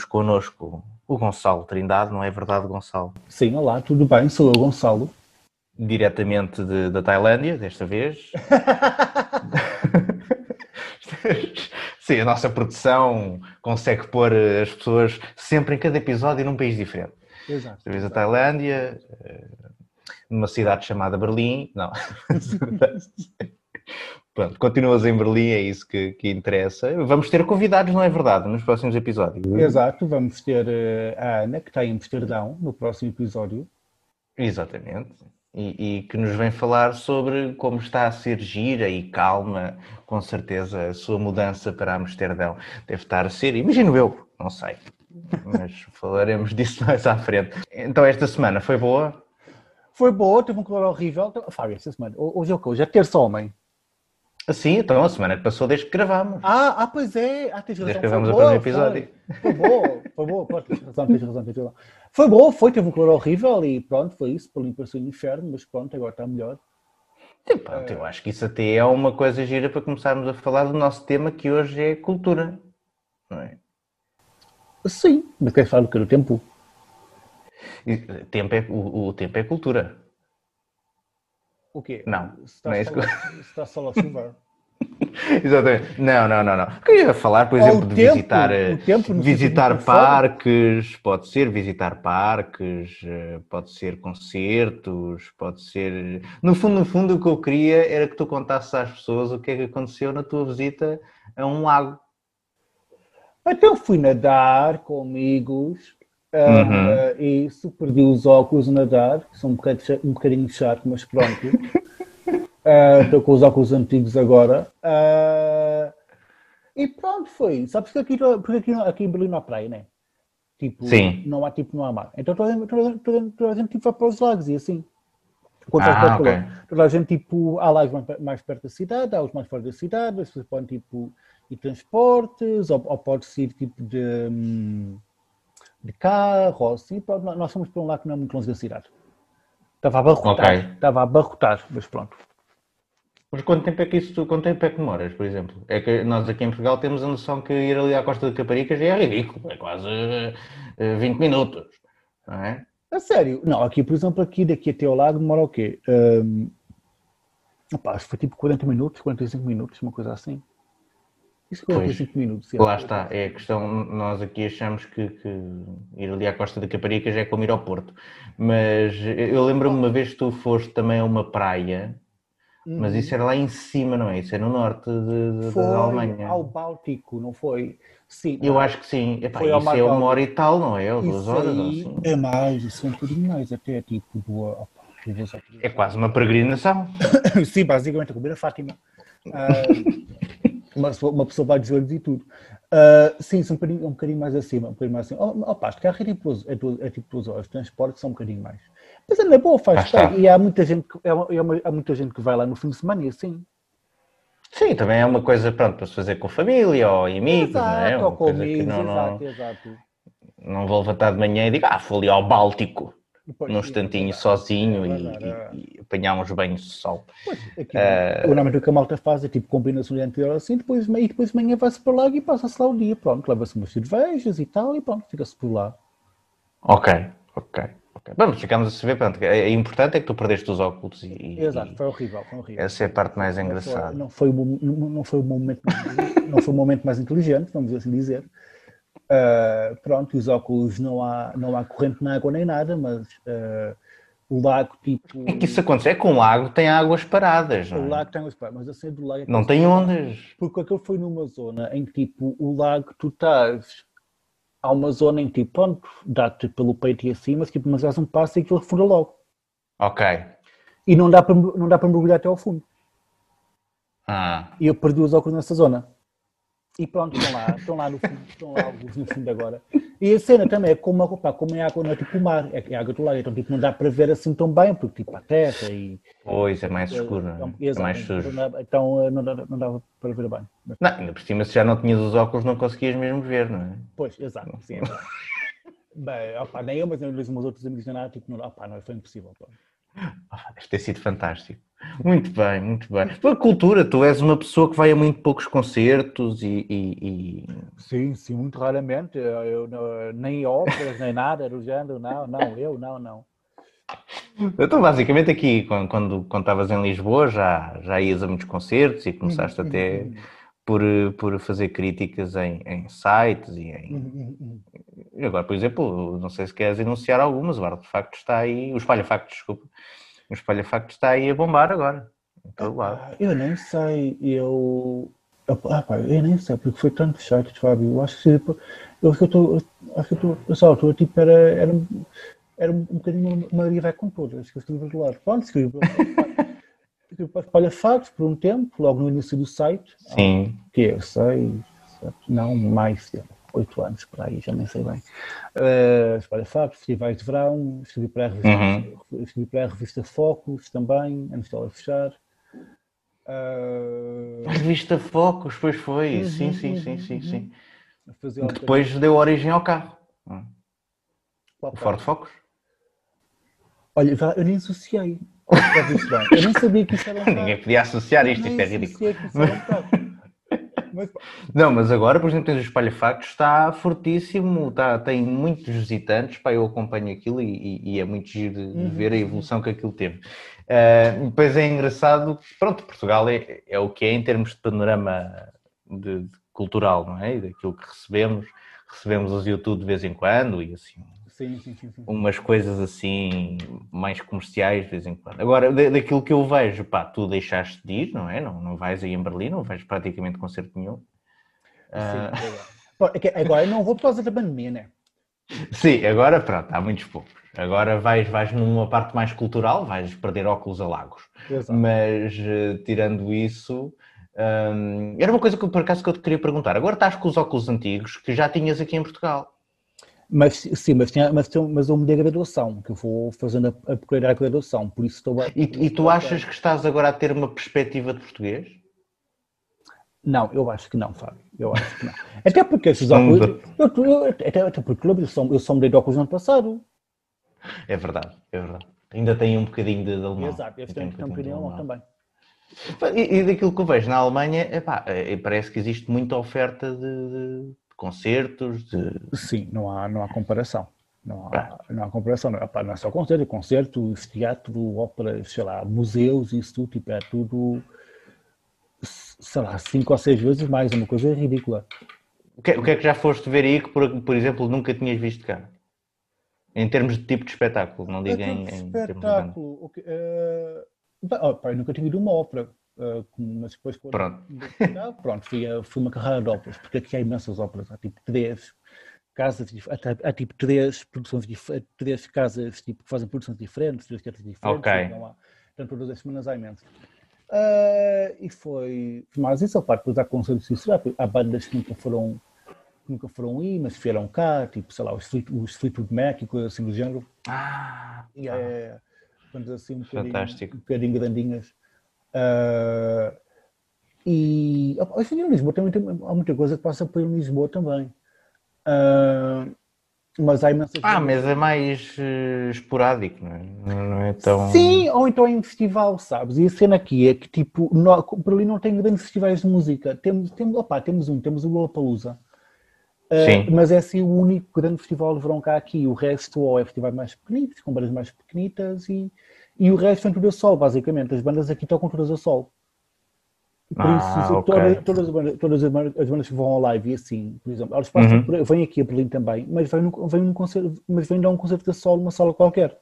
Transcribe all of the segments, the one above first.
temos connosco o Gonçalo Trindade, não é verdade, Gonçalo? Sim, olá, tudo bem? Sou eu, Gonçalo. Diretamente de, da Tailândia, desta vez. Sim, a nossa produção consegue pôr as pessoas sempre em cada episódio num país diferente. Exato. Desta vez a Tailândia, eh, numa cidade chamada Berlim. Não. Pronto, continuas em Berlim, é isso que, que, interessa. Vamos ter convidados, não é verdade, nos próximos episódios? Exato, vamos ter uh, a Ana, que está em Amsterdão, no próximo episódio. Exatamente. E, e, que nos vem falar sobre como está a ser gira e calma, com certeza, a sua mudança para Amsterdão. Deve estar a ser, imagino eu, não sei, mas falaremos disso mais à frente. Então, esta semana foi boa? Foi boa, teve um calor horrível. Fábio, esta semana, hoje é o que? Hoje é terça-homem. Sim, então a semana que passou desde que gravámos. Ah, ah pois é. Ah, tens razão. Desde que gravamos o primeiro episódio. Foi, foi bom, foi bom. Pronto, tens razão, tens razão, tens razão. Foi bom, foi, teve um calor horrível e pronto, foi isso, para limpar-se o inferno, mas pronto, agora está melhor. Sim, pronto, eu acho que isso até é uma coisa gira para começarmos a falar do nosso tema que hoje é cultura, não é? Sim, mas queres falar do que? Do tempo? E, tempo é, o, o tempo é cultura. O quê? Não, não é isso que... Está só a. Exatamente. Não, não, não, não. Queria falar, por exemplo, de tempo, visitar, visitar parques, pode ser visitar parques, eh, pode ser concertos, pode ser. No fundo, no fundo, o que eu queria era que tu contasses às pessoas o que é que aconteceu na tua visita a um lago. Então fui nadar com amigos Uhum. Uh, e isso, perdi os óculos a nadar, que são um bocadinho, um bocadinho chato, mas pronto. Estou uh, com os óculos antigos agora. Uh, e pronto, foi. Sabes que aqui, porque aqui, aqui em Berlim não há praia, né? Tipo, Sim. não há tipo, não há mar. Então toda, toda, toda, toda a gente tipo, vai para os lagos e assim. Ah, okay. Toda a gente, tipo, há lagos mais, mais perto da cidade, há os mais fora da cidade, as pessoas podem, tipo, ir transportes, ou, ou pode-se ir, tipo, de... Hum, de carro assim, nós fomos para um lago que não é muito longe da cidade. Estava a abarrotar, okay. estava a abarrotar, mas pronto. Mas quanto tempo é que isso, quanto tempo é que demoras, por exemplo? É que nós aqui em Portugal temos a noção que ir ali à Costa de Caparicas é ridículo, é quase uh, uh, 20 minutos, não é? A sério? Não, aqui, por exemplo, aqui daqui até ao lago demora o quê? Um, opa, foi tipo 40 minutos, 45 minutos, uma coisa assim. Isso 45 minutos. Lá está, é a questão, nós aqui achamos que, que, ir ali à Costa da Caparica já é como ir ao Porto. Mas eu lembro-me uma vez que tu foste também a uma praia, mas isso era lá em cima, não é? Isso é no norte de, de, foi da Alemanha. ao Báltico, não foi? Sim. Eu acho que sim. Epá, foi isso é uma hora e tal, não é? Ou duas horas? Ou assim. É mais, isso é um bocadinho mais, até tipo do... É quase uma peregrinação. sim, basicamente, a comer a Fátima. Uh, uma, uma pessoa vai dizer e tudo. Uh, sim, são um bocadinho, um bocadinho mais acima, um bocadinho mais acima. Oh, opa, de carro é tipo, é, é tipo duas horas, transporte são um bocadinho mais. Mas é boa, faz ah, E há muita, gente, que, é, é há muita gente que vai lá no fim de semana e assim. Sim, também é uma coisa, pronto, para se fazer com família ou amigos, exato, não é? Uma ou com amigos, não, exato, não, exato. Não vou levantar de manhã e digo, ah, fui ali ao Báltico num instantinho sozinho e, e, e, apanhar uns banhos de sol. Pois, aqui, uh, normalmente o que a malta faz é tipo combinação de anterior assim, depois, e depois de manhã vai-se para lá e passa-se lá o dia, pronto, leva-se umas cervejas e tal e pronto, fica-se por lá. Ok, ok. okay. Vamos, ficamos a saber, pronto, é, é importante é que tu perdeste os óculos e... Exato, foi horrível, foi horrível. Essa é a parte mais engraçada. Não foi, não foi, não foi o momento, não foi o momento mais inteligente, vamos assim dizer. Uh, pronto, os óculos não há, não há corrente na água nem nada, mas uh, o lago tipo. É que isso acontece, é que um lago tem águas paradas, não é? O lago tem águas paradas, mas assim do lago. É não tem ondas. Porque aquele foi numa zona em que tipo o lago tu estás. Há uma zona em que tipo, pronto, dá-te pelo peito e assim, mas tipo, mas dás um passo e aquilo afunda logo. Ok. E não dá para, não dá para mergulhar até ao fundo. Ah. E eu perdi os óculos nessa zona. E pronto, estão lá, estão lá no fundo, estão lá alguns no fundo agora. E a cena também é como, opa, como é água, não é tipo o mar, é, é água do lago, então tipo, não dá para ver assim tão bem, porque tipo a terra e. Pois, é mais escuro, é, é mais sujo. Então eh, não, dá, não dava para ver bem. Mas... Não, ainda por cima, se já não tinhas os óculos, não conseguias mesmo ver, não é? Pois, exato, sim. É bem, opa, nem eu, mas nem os meus outros amigos, não, tipo, não, opa, não, foi impossível. Pronto. Deve ter sido fantástico. Muito bem, muito bem. A cultura, tu és uma pessoa que vai a muito poucos concertos e. e, e... Sim, sim, muito raramente. Eu, eu, nem óperas, nem nada do género, não, não, eu não, não. Então, basicamente, aqui, quando, quando, quando estavas em Lisboa, já, já ias a muitos concertos e começaste até. Por, por fazer críticas em, em sites e em. Uhum, uhum, uhum. Agora, por exemplo, não sei se queres enunciar algumas, o Bar de Facto está aí, o Espalha Facto, desculpa, o Espalha Facto está aí a bombar agora, em todo lado. Eu nem sei, eu. Ah, pá, eu nem sei, porque foi tanto chato, Fábio. Eu acho que eu acho que eu estou. Acho que eu estou. Altura, tipo, era. era era um, bocadinho uma Maria vai com todas, que eu escrevi do lado. Pronto, escrevi para Espalha Factos por um tempo, logo no início do site. Sim. Que eu sei, não, mais de oito anos por aí, já nem sei bem. Uh, Espalha Factos, festivais de verão, escrevi para a revista, uhum. escrevi para a revista Focus também, antes de ela fechar. Uh... A revista Focus, pois foi, uhum, sim, sim, uhum, sim, sim, sim. Depois deu origem ao carro. O Ford Focus. Olha, eu nem associei. Eu nem sabia que isso era um. Ninguém podia associar isto, isto é ridículo. Um mas... Não, mas agora, por exemplo, tens o Espalha Factos, está fortíssimo, está, tem muitos visitantes, pá, eu acompanho aquilo e, e, e é muito giro de, uhum. ver a evolução que aquilo teve. Uh, depois é engraçado, pronto, Portugal é, é o que é em termos de panorama de, de cultural, não é? E daquilo que recebemos, recebemos os YouTube de vez em quando e assim, Sim, sim, sim, sim. Umas coisas assim mais comerciais de vez em quando. Agora, daquilo que eu vejo, pá, tu deixaste de ir, não é? Não, não vais aí em Berlim, não vais praticamente concerto nenhum. Sim, uh... Agora não vou por causa da pandemia, né? Sim, agora pronto, há muitos poucos. Agora vais, vais numa parte mais cultural, vais perder óculos a lagos. Exato. Mas uh, tirando isso, um, era uma coisa que por acaso que eu te queria perguntar. Agora estás com os óculos antigos que já tinhas aqui em Portugal. Mas sim, mas, tinha, mas, mas eu mudei a graduação, que eu vou fazendo a, a, a graduação, por isso estou E, e tu achas que estás agora a ter uma perspectiva de português? Não, eu acho que não, Fábio. Eu acho que não. Até porque esses óculos. Eu, eu, até, até porque eu só, eu só mudei de óculos no ano passado. É verdade, é verdade. Ainda tem um bocadinho de, de alemão. Exato, este tem um bocadinho de alemão também. E, e, daquilo que eu vejo na Alemanha, epá, é, parece que existe muita oferta de, de concertos? De... Sim, não há, não há comparação. Não há, ah. não há comparação. Não, não é só concerto, é concertos, teatro, óperas, sei lá, museus, isso tudo, tipo, é tudo, sei lá, cinco ou seis vezes mais, é uma coisa ridícula. O que, o que é que já foste ver aí que, por, por exemplo, nunca tinhas visto cá? Em termos de tipo de espetáculo, não diga em, em espetáculo, termos de... uh, oh, pai, nunca tinha ido uma ópera. Uh, mas depois quando pronto, pronto fui, fui uma carreira de óperas, porque aqui há imensas óperas, há tipo três casas, há, há tipo três produções, três casas tipo, que fazem produções diferentes, três teatros diferentes, okay. então, há, então todas as semanas há imensas. Uh, e foi, mas isso é parte, depois há concertos isso, há, há bandas que nunca foram nunca foram aí, mas vieram cá, tipo, sei lá, os Fleetwood Mac e coisas assim do género. Ah! E é, bandas assim um bocadinho, Fantástico. um bocadinho grandinhas. Uh, e hoje em Lisboa também tem, há muita coisa que passa por Lisboa também. Uh, mas há imensas Ah, mas é mais uh, esporádico, não é? Não é tão... Sim, ou então em festival, sabes? E a cena aqui é que, tipo, não, por ali não tem grandes festivais de música. Temos, temos, opa, temos um, temos o Lollapalooza. Uh, mas é assim o único grande festival de verão cá aqui. O resto ou é festivais mais pequenitos, com bandas mais pequenitas e e o resto é tudo a sol, basicamente. As bandas aqui tocam todas a sol. Por ah, isso, okay. todas, todas, as bandas, todas, as bandas, que vão ao live e assim, por exemplo, elas passam uhum. vêm aqui a Berlim também, mas vêm, no, vêm, num concerto, mas vêm dar um concerto a sol numa sala qualquer.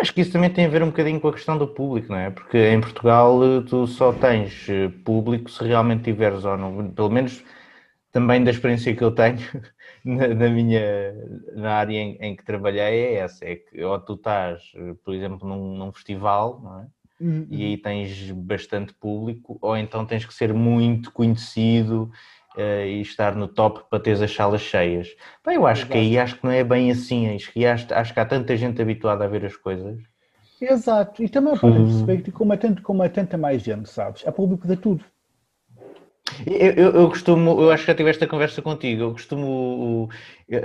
Acho que isso também tem a ver um bocadinho com a questão do público, não é? Porque em Portugal eh, tu só tens eh, público se realmente tiveres, ou não, pelo menos também da experiência que eu tenho na, na minha na área em, em, que trabalhei é essa, é que ou tu estás, por exemplo, num, num festival, não é? Uhum. E aí tens bastante público, ou então tens que ser muito conhecido uh, e estar no top para teres as salas cheias. Bem, eu acho Exato. que aí acho que não é bem assim, acho que, acho, acho que há tanta gente habituada a ver as coisas. Exato, e também para perceber que como é, tanto, como é tanta mais gente, sabes? Há público de tudo. Eu, eu, eu, costumo, eu acho que já tive esta conversa contigo, eu costumo,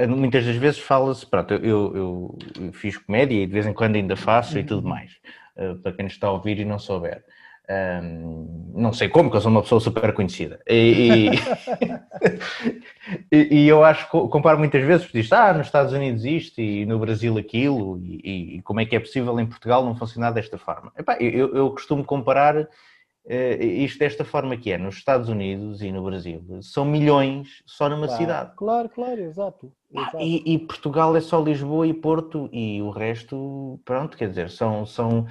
muitas das vezes fala-se, pronto, eu, eu, fiz comédia e de vez em quando ainda faço e tudo mais, uh, para quem está a ouvir e não souber. Um, não sei como, porque eu sou uma pessoa super conhecida. E, e, e eu acho que comparo muitas vezes, diz ah, nos Estados Unidos isto e no Brasil aquilo, e, e como é que é possível em Portugal não funcionar desta forma. Epá, eu, eu costumo comparar isto desta forma que é, nos Estados Unidos e no Brasil, são milhões só numa claro, cidade. Claro, claro, exato. exato. E, e, Portugal é só Lisboa e Porto, e o resto, pronto, quer dizer, são, são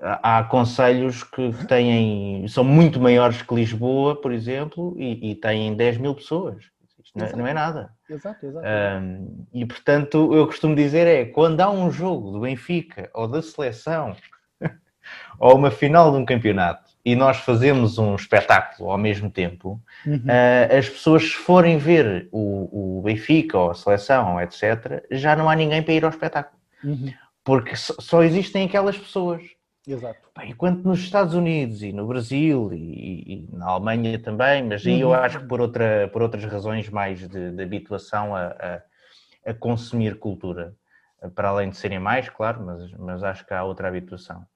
há conselhos que, têm, são muito maiores que Lisboa, por exemplo, e, e têm 10 mil pessoas. Isto não é, não é nada. Exato, exato. Um, e portanto, eu costumo dizer é quando há um jogo do Benfica ou da seleção ou uma final de um campeonato e nós fazemos um espetáculo ao mesmo tempo, uhum. uh, as pessoas, se forem ver o, o, Benfica ou a seleção, etc., já não há ninguém para ir ao espetáculo. Uhum. Porque só existem aquelas pessoas. Exato. Enquanto nos Estados Unidos e no Brasil e, e na Alemanha também, mas aí uhum. eu acho que por, outra, por outras razões mais de, de habituação a, a, a, consumir cultura, para além de serem mais, claro, mas, mas acho que há outra habituação.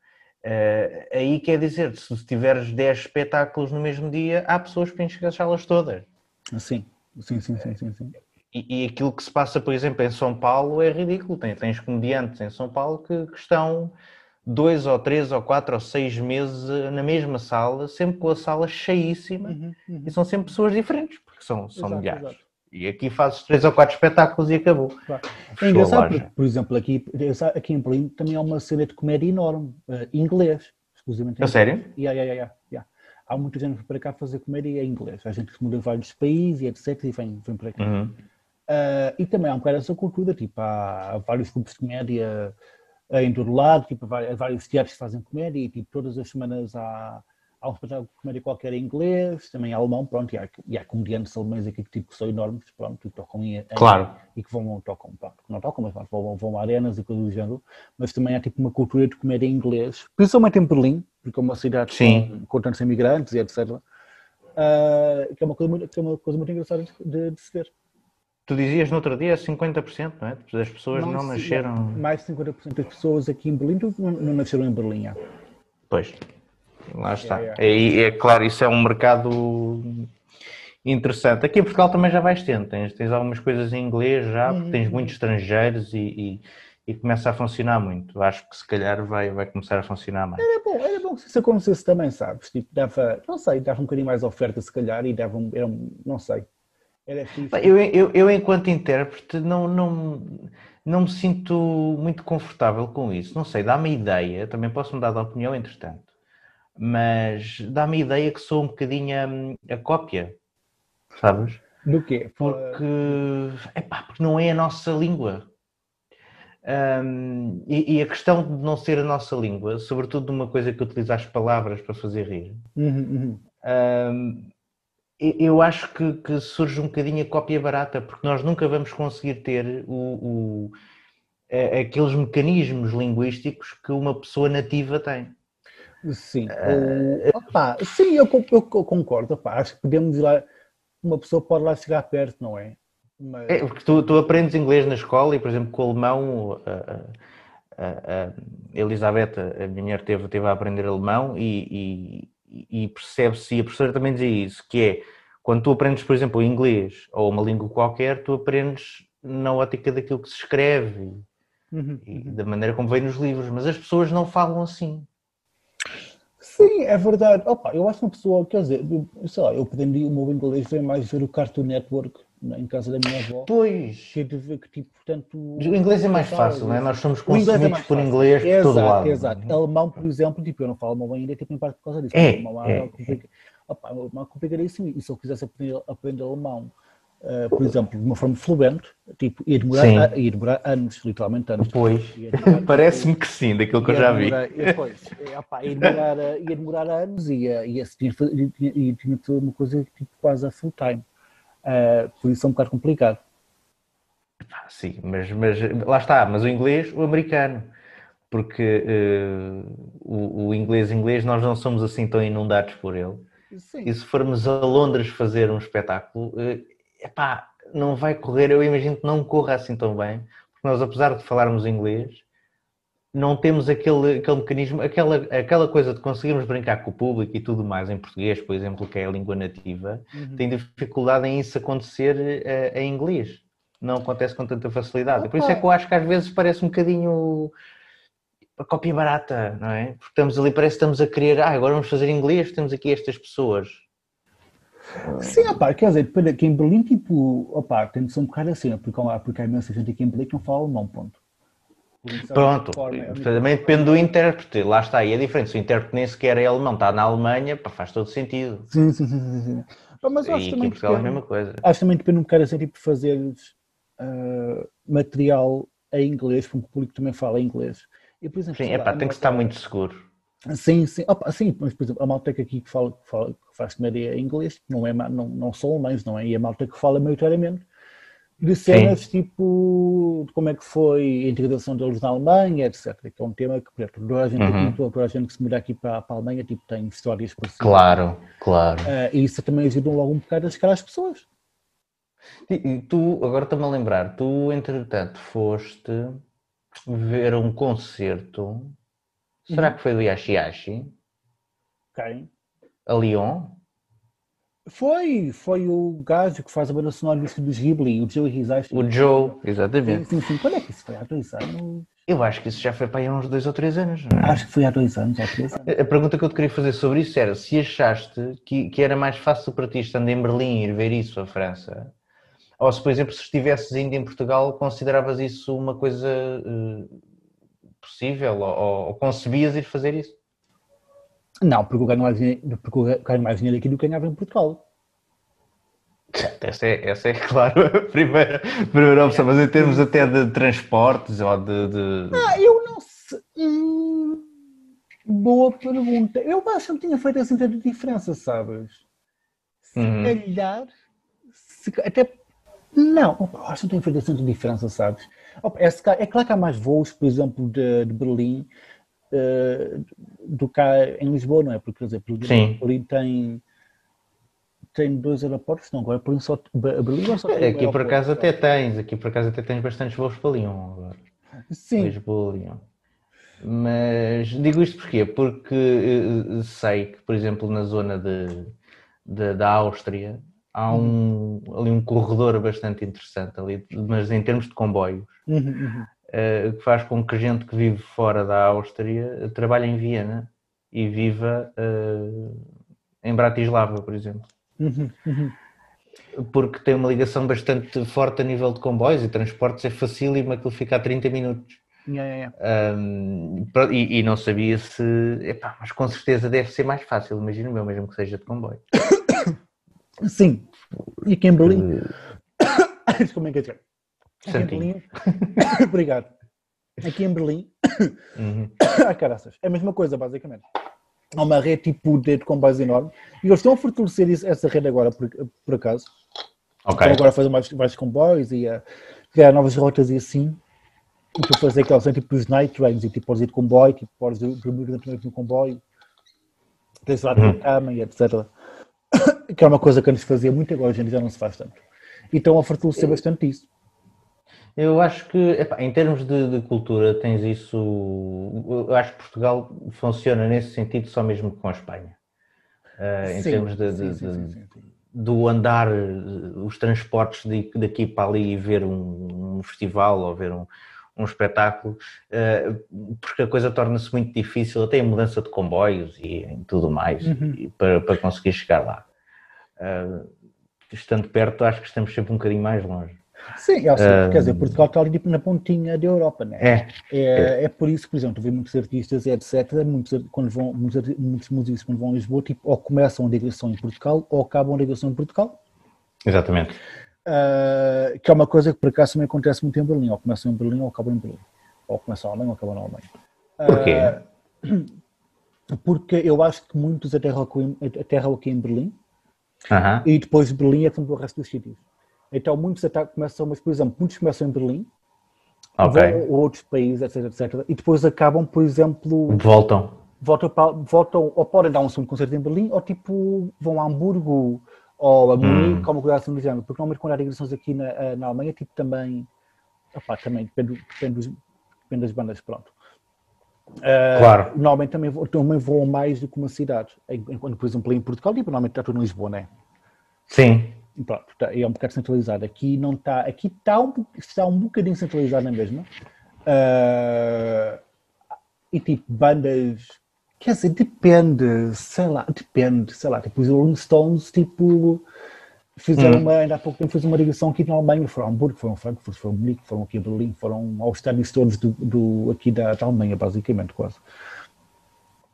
Uh, aí quer dizer, se tiveres 10 espetáculos no mesmo dia, há pessoas para enxergá-las todas. Sim, sim, sim, sim, sim. sim. E, e, aquilo que se passa, por exemplo, em São Paulo é ridículo. Tens, tens comediantes em São Paulo que, que estão dois ou três ou quatro ou seis meses eh, na mesma sala, sempre com a sala cheíssima, uhum, uhum. e são sempre pessoas diferentes, porque são, são exato, milhares. Exato. E aqui fazes três ou quatro espetáculos e acabou. Claro. É engraçado, porque, por exemplo, aqui, aqui em Berlim também há uma cena de comédia enorme, uh, inglês, exclusivamente. A sério? Yeah, yeah, yeah, yeah. Há muita gente para cá fazer comédia em inglês. Há gente que se muda em vários países e etc. e vem, vem para cá. Uhum. Uh, e também há um bocado essa cultura, tipo, há vários grupos de comédia em todo lado, tipo, vários teatros que fazem comédia e tipo, todas as semanas há, há um espetáculo de comédia qualquer em inglês, também alemão, pronto, e há, e há comediantes alemães aqui que, tipo, que são enormes, pronto, que tocam em, claro. e que vão, tocam, pronto, não tocam, mas vão, vão a arenas e coisas do género, mas também há tipo uma cultura de comédia em inglês, principalmente em Berlim, porque é uma cidade Sim. com, com tantos imigrantes e etc., uh, que, é uma coisa muito, que é uma coisa muito engraçada de, de se ver. Tu dizias no outro dia 50%, não é? Das pessoas mais, não nasceram. Mais de 50% das pessoas aqui em Berlim não, não nasceram em Berlim. Pois, lá está. É, é. é, claro, isso é um mercado interessante. Aqui em Portugal também já vais tendo, tens, tens algumas coisas em inglês já, porque tens muitos estrangeiros e, e, e, começa a funcionar muito. Acho que se calhar vai, vai começar a funcionar mais. Era bom, era bom que isso acontecesse também, sabes? Tipo, dava, não sei, dava um bocadinho mais oferta se calhar e dava um, era não sei era Eu, eu, eu, enquanto intérprete, não, não, não me sinto muito confortável com isso. Não sei, dá-me ideia, também posso mudar de opinião, entretanto, mas dá-me a ideia que sou um bocadinho a, a cópia, sabes? Do quê? Porque, epá, porque não é a nossa língua. Um, e, e, a questão de não ser a nossa língua, sobretudo numa coisa que utiliza as palavras para fazer rir, uhum, uhum. Um, eu acho que, que, surge um bocadinho a cópia barata, porque nós nunca vamos conseguir ter o, o, aqueles mecanismos linguísticos que uma pessoa nativa tem. Sim, uh, opa, sim, eu, eu, concordo. Opa, acho que podemos ir lá, uma pessoa pode lá chegar perto, não é? Mas... É, porque tu, tu, aprendes inglês na escola e, por exemplo, com o alemão, a, a, a Elizabeth, a minha mulher, teve, teve a aprender alemão e, e percebe-se, e a professora também dizia isso, que é, quando tu aprendes, por exemplo, o inglês ou uma língua qualquer, tu aprendes na ótica daquilo que se escreve uhum. e da maneira como vem nos livros, mas as pessoas não falam assim. Sim, é verdade. Opa, eu acho uma pessoa, quer dizer, sei lá, eu aprendi o meu inglês vem mais ver o Cartoon Network em casa da minha avó. Pois. Que, que tipo, portanto, o inglês é mais fácil, não é? Nós somos é consumidos é por inglês por todo lado. Exato, Alemão, por exemplo, tipo, eu não falo alemão ainda, tipo, em parte por causa disso. É, alemão é, é, complica... Opa, alemão complicadíssimo. E se eu quisesse aprender, aprender alemão, uh, por exemplo, de uma forma fluente, tipo, ia demorar, a, ia demorar anos, literalmente anos. Pois, parece-me que sim, daquilo que eu já demorar, vi. Depois, opa, ia, demorar, ia demorar anos e ia, ia, tinha, tinha, tinha uma coisa tipo, quase a full time. Uh, por isso é um bocado complicado. Ah, sim, mas, mas lá está, mas o inglês, o americano, porque uh, o, o, inglês inglês nós não somos assim tão inundados por ele. Sim. E se formos a Londres fazer um espetáculo, eh, epá, não vai correr, eu imagino que não corra assim tão bem, porque nós, apesar de falarmos inglês, não temos aquele, aquele mecanismo, aquela, aquela coisa de conseguirmos brincar com o público e tudo mais em português, por exemplo, que é a língua nativa, uhum. tem dificuldade em isso acontecer uh, em inglês. Não acontece com tanta facilidade. Por isso é que eu acho que às vezes parece um bocadinho a cópia barata, não é? Porque estamos ali, parece que estamos a querer, ah, agora vamos fazer inglês, temos aqui estas pessoas. Sim, opa, quer dizer, depende, aqui em Berlim, tipo, opa, tem de ser um bocado assim, porque, porque há imensa gente aqui em Berlim que não fala alemão, ponto. Pronto, forma, é também depende do intérprete, lá está, e é diferente, se o intérprete nem sequer é alemão, está na Alemanha, pá, faz todo sentido. Sim, sim, sim. sim. Mas acho e também depende, é a mesma coisa. Acho também depende um bocado assim, tipo, fazer uh, material em inglês, porque o público também fala inglês. E, por exemplo, sim, é pá, tem que estar muito seguro. Sim, sim, Opa, sim, mas por exemplo, a malta que aqui que, fala, que, fala, que faz comédia em inglês, não, é, não, não são alemães, não é? E a malta que fala maioritariamente de cenas sim. tipo de como é que foi a integração deles na Alemanha, etc. Que é um tema que, por exemplo, toda a gente, uhum. toda a gente que se muda aqui para, para a Alemanha tipo, tem histórias parecidas. Claro, claro. Uh, e isso também ajuda logo um bocado a chegar às pessoas. E tu, agora estou-me a lembrar, tu entretanto foste ver um concerto, será uhum. que foi do Yashi Yashi? Quem? A Lyon? Foi, foi o gajo que faz a banda sonora do dos Ghibli, o Joe Hisashi. O Joe, exatamente. Sim, sim. Quando é que isso foi? Há dois anos? Eu acho que isso já foi para aí há uns dois ou três anos. É? Acho que foi há dois anos ou três anos. A pergunta que eu te queria fazer sobre isso era se achaste que, que era mais fácil para ti, estando em Berlim, ir ver isso à França, ou se, por exemplo, se estivesses ainda em Portugal, consideravas isso uma coisa uh, possível ou, ou concebias ir fazer isso? Não, porque eu ganho mais dinheiro, porque eu ganho mais dinheiro aqui do que ganhava em Portugal. Essa é, essa é claro, a primeira, a primeira opção, mas em termos até de transportes ou de. de... Ah, eu não sei. Hum, boa pergunta. Eu acho que não tinha feito assim tanta diferença, sabes? Se uhum. calhar. Se, até. Não, acho que não tinha feito assim tanta diferença, sabes? É, é claro que há mais voos, por exemplo, de, de Berlim uh, do cá em Lisboa, não é? Porque, por exemplo, Berlim tem, tem dois aeroportos, não, agora Berlim só, Berlim só tem Aqui por acaso até tens, aqui por acaso até tens bastantes voos para Lyon agora. Sim. Lisboa, Lyon. Mas digo isto porquê? Porque eh, sei que, por exemplo, na zona de, de da Áustria há um, uhum. ali um corredor bastante interessante ali, mas em termos de comboios. Uhum, uhum. Eh, que faz com que gente que vive fora da Áustria trabalhe em Viena e viva uh, em Bratislava, por exemplo. Uhum, uhum. Porque tem uma ligação bastante forte a nível de comboios e transportes, é facílimo aquilo fica a 30 minutos. Yeah, yeah. Um, e, e, não sabia se. Epá, mas com certeza deve ser mais fácil, imagino meu, mesmo que seja de comboio. Sim. E aqui em Berlim. Como é que é? Aqui em Berlim. Obrigado. Aqui em Berlim. Uhum. Ai, caraças. É a mesma coisa, basicamente. Há uma rede tipo de comboios enorme e eles estão a fortalecer isso, essa rede agora, por, por acaso. Okay. Estão agora a fazer mais, mais comboios e a criar novas rotas e assim. E tu fazer aquelas tipo os night trains e tipo podes ir de comboio, tipo podes dormir dentro no comboio, tens lá uhum. cama e etc. Que é uma coisa que antes fazia muito, agora hoje já não se faz tanto. E estão a fortalecer bastante isso. Eu acho que, epá, em termos de, de, cultura, tens isso. Eu acho que Portugal funciona nesse sentido só mesmo com a Espanha. Uh, em sim, termos de, sim, sim, do andar, os transportes de, daqui para ali e ver um, um festival ou ver um, um espetáculo, uh, porque a coisa torna-se muito difícil, até a mudança de comboios e em tudo mais, uhum. para, para conseguir chegar lá. Uh, estando perto, acho que estamos sempre um bocadinho mais longe. Sim, é sei, quer dizer, Portugal está ali tipo na pontinha da Europa, né? É, é, é por isso, por exemplo, tu vês muitos artistas, etc., muitos, quando vão, muitos, muitos músicos quando vão a Lisboa, tipo, ou começam a digressão em Portugal, ou acabam a digressão em Portugal. Exatamente. Uh, que é uma coisa que por acaso também acontece muito em Berlim, ou começam em Berlim ou acabam em Berlim. Ou começam na Alemanha ou acabam na Alemanha. Porquê? Uh, porque eu acho que muitos aterram aqui em Berlim, uh -huh. e depois de Berlim é como o resto dos sítios. Então muitos ataques começam, mas por exemplo, muitos começam em Berlim, okay. vão a outros países, etc, etc, e depois acabam, por exemplo... Voltam. voltam, para, voltam ou podem dar um segundo concerto em Berlim, ou tipo vão a Hamburgo ou a Munique, Hum. como coisa assim do género. Porque normalmente quando há digressões aqui na, eh, na Alemanha, tipo também, opá, também depende, depende, dos- depende das bandas, pronto. Eh, Claro. Normalmente também, também voam mais do que uma cidade. Enquanto, por exemplo, em Portugal, tipo, normalmente está tudo em Lisboa, não é? Sim. Pronto, tá, é um bocado centralizado. Aqui não está, aqui está um, está um bocadinho centralizado na mesma. Ah, e tipo, bandas, quer dizer, depende, sei lá, depende, sei lá, tipo, os Rolling Stones, tipo, fizeram Hum. uma, ainda há pouco tempo, fizeram uma ligação aqui na Alemanha, foram a Hamburgo, foram a Frankfurt, foram a Munique, foram aqui a Berlim, foram aos estádios todos do, do, aqui da, da Alemanha, basicamente, quase.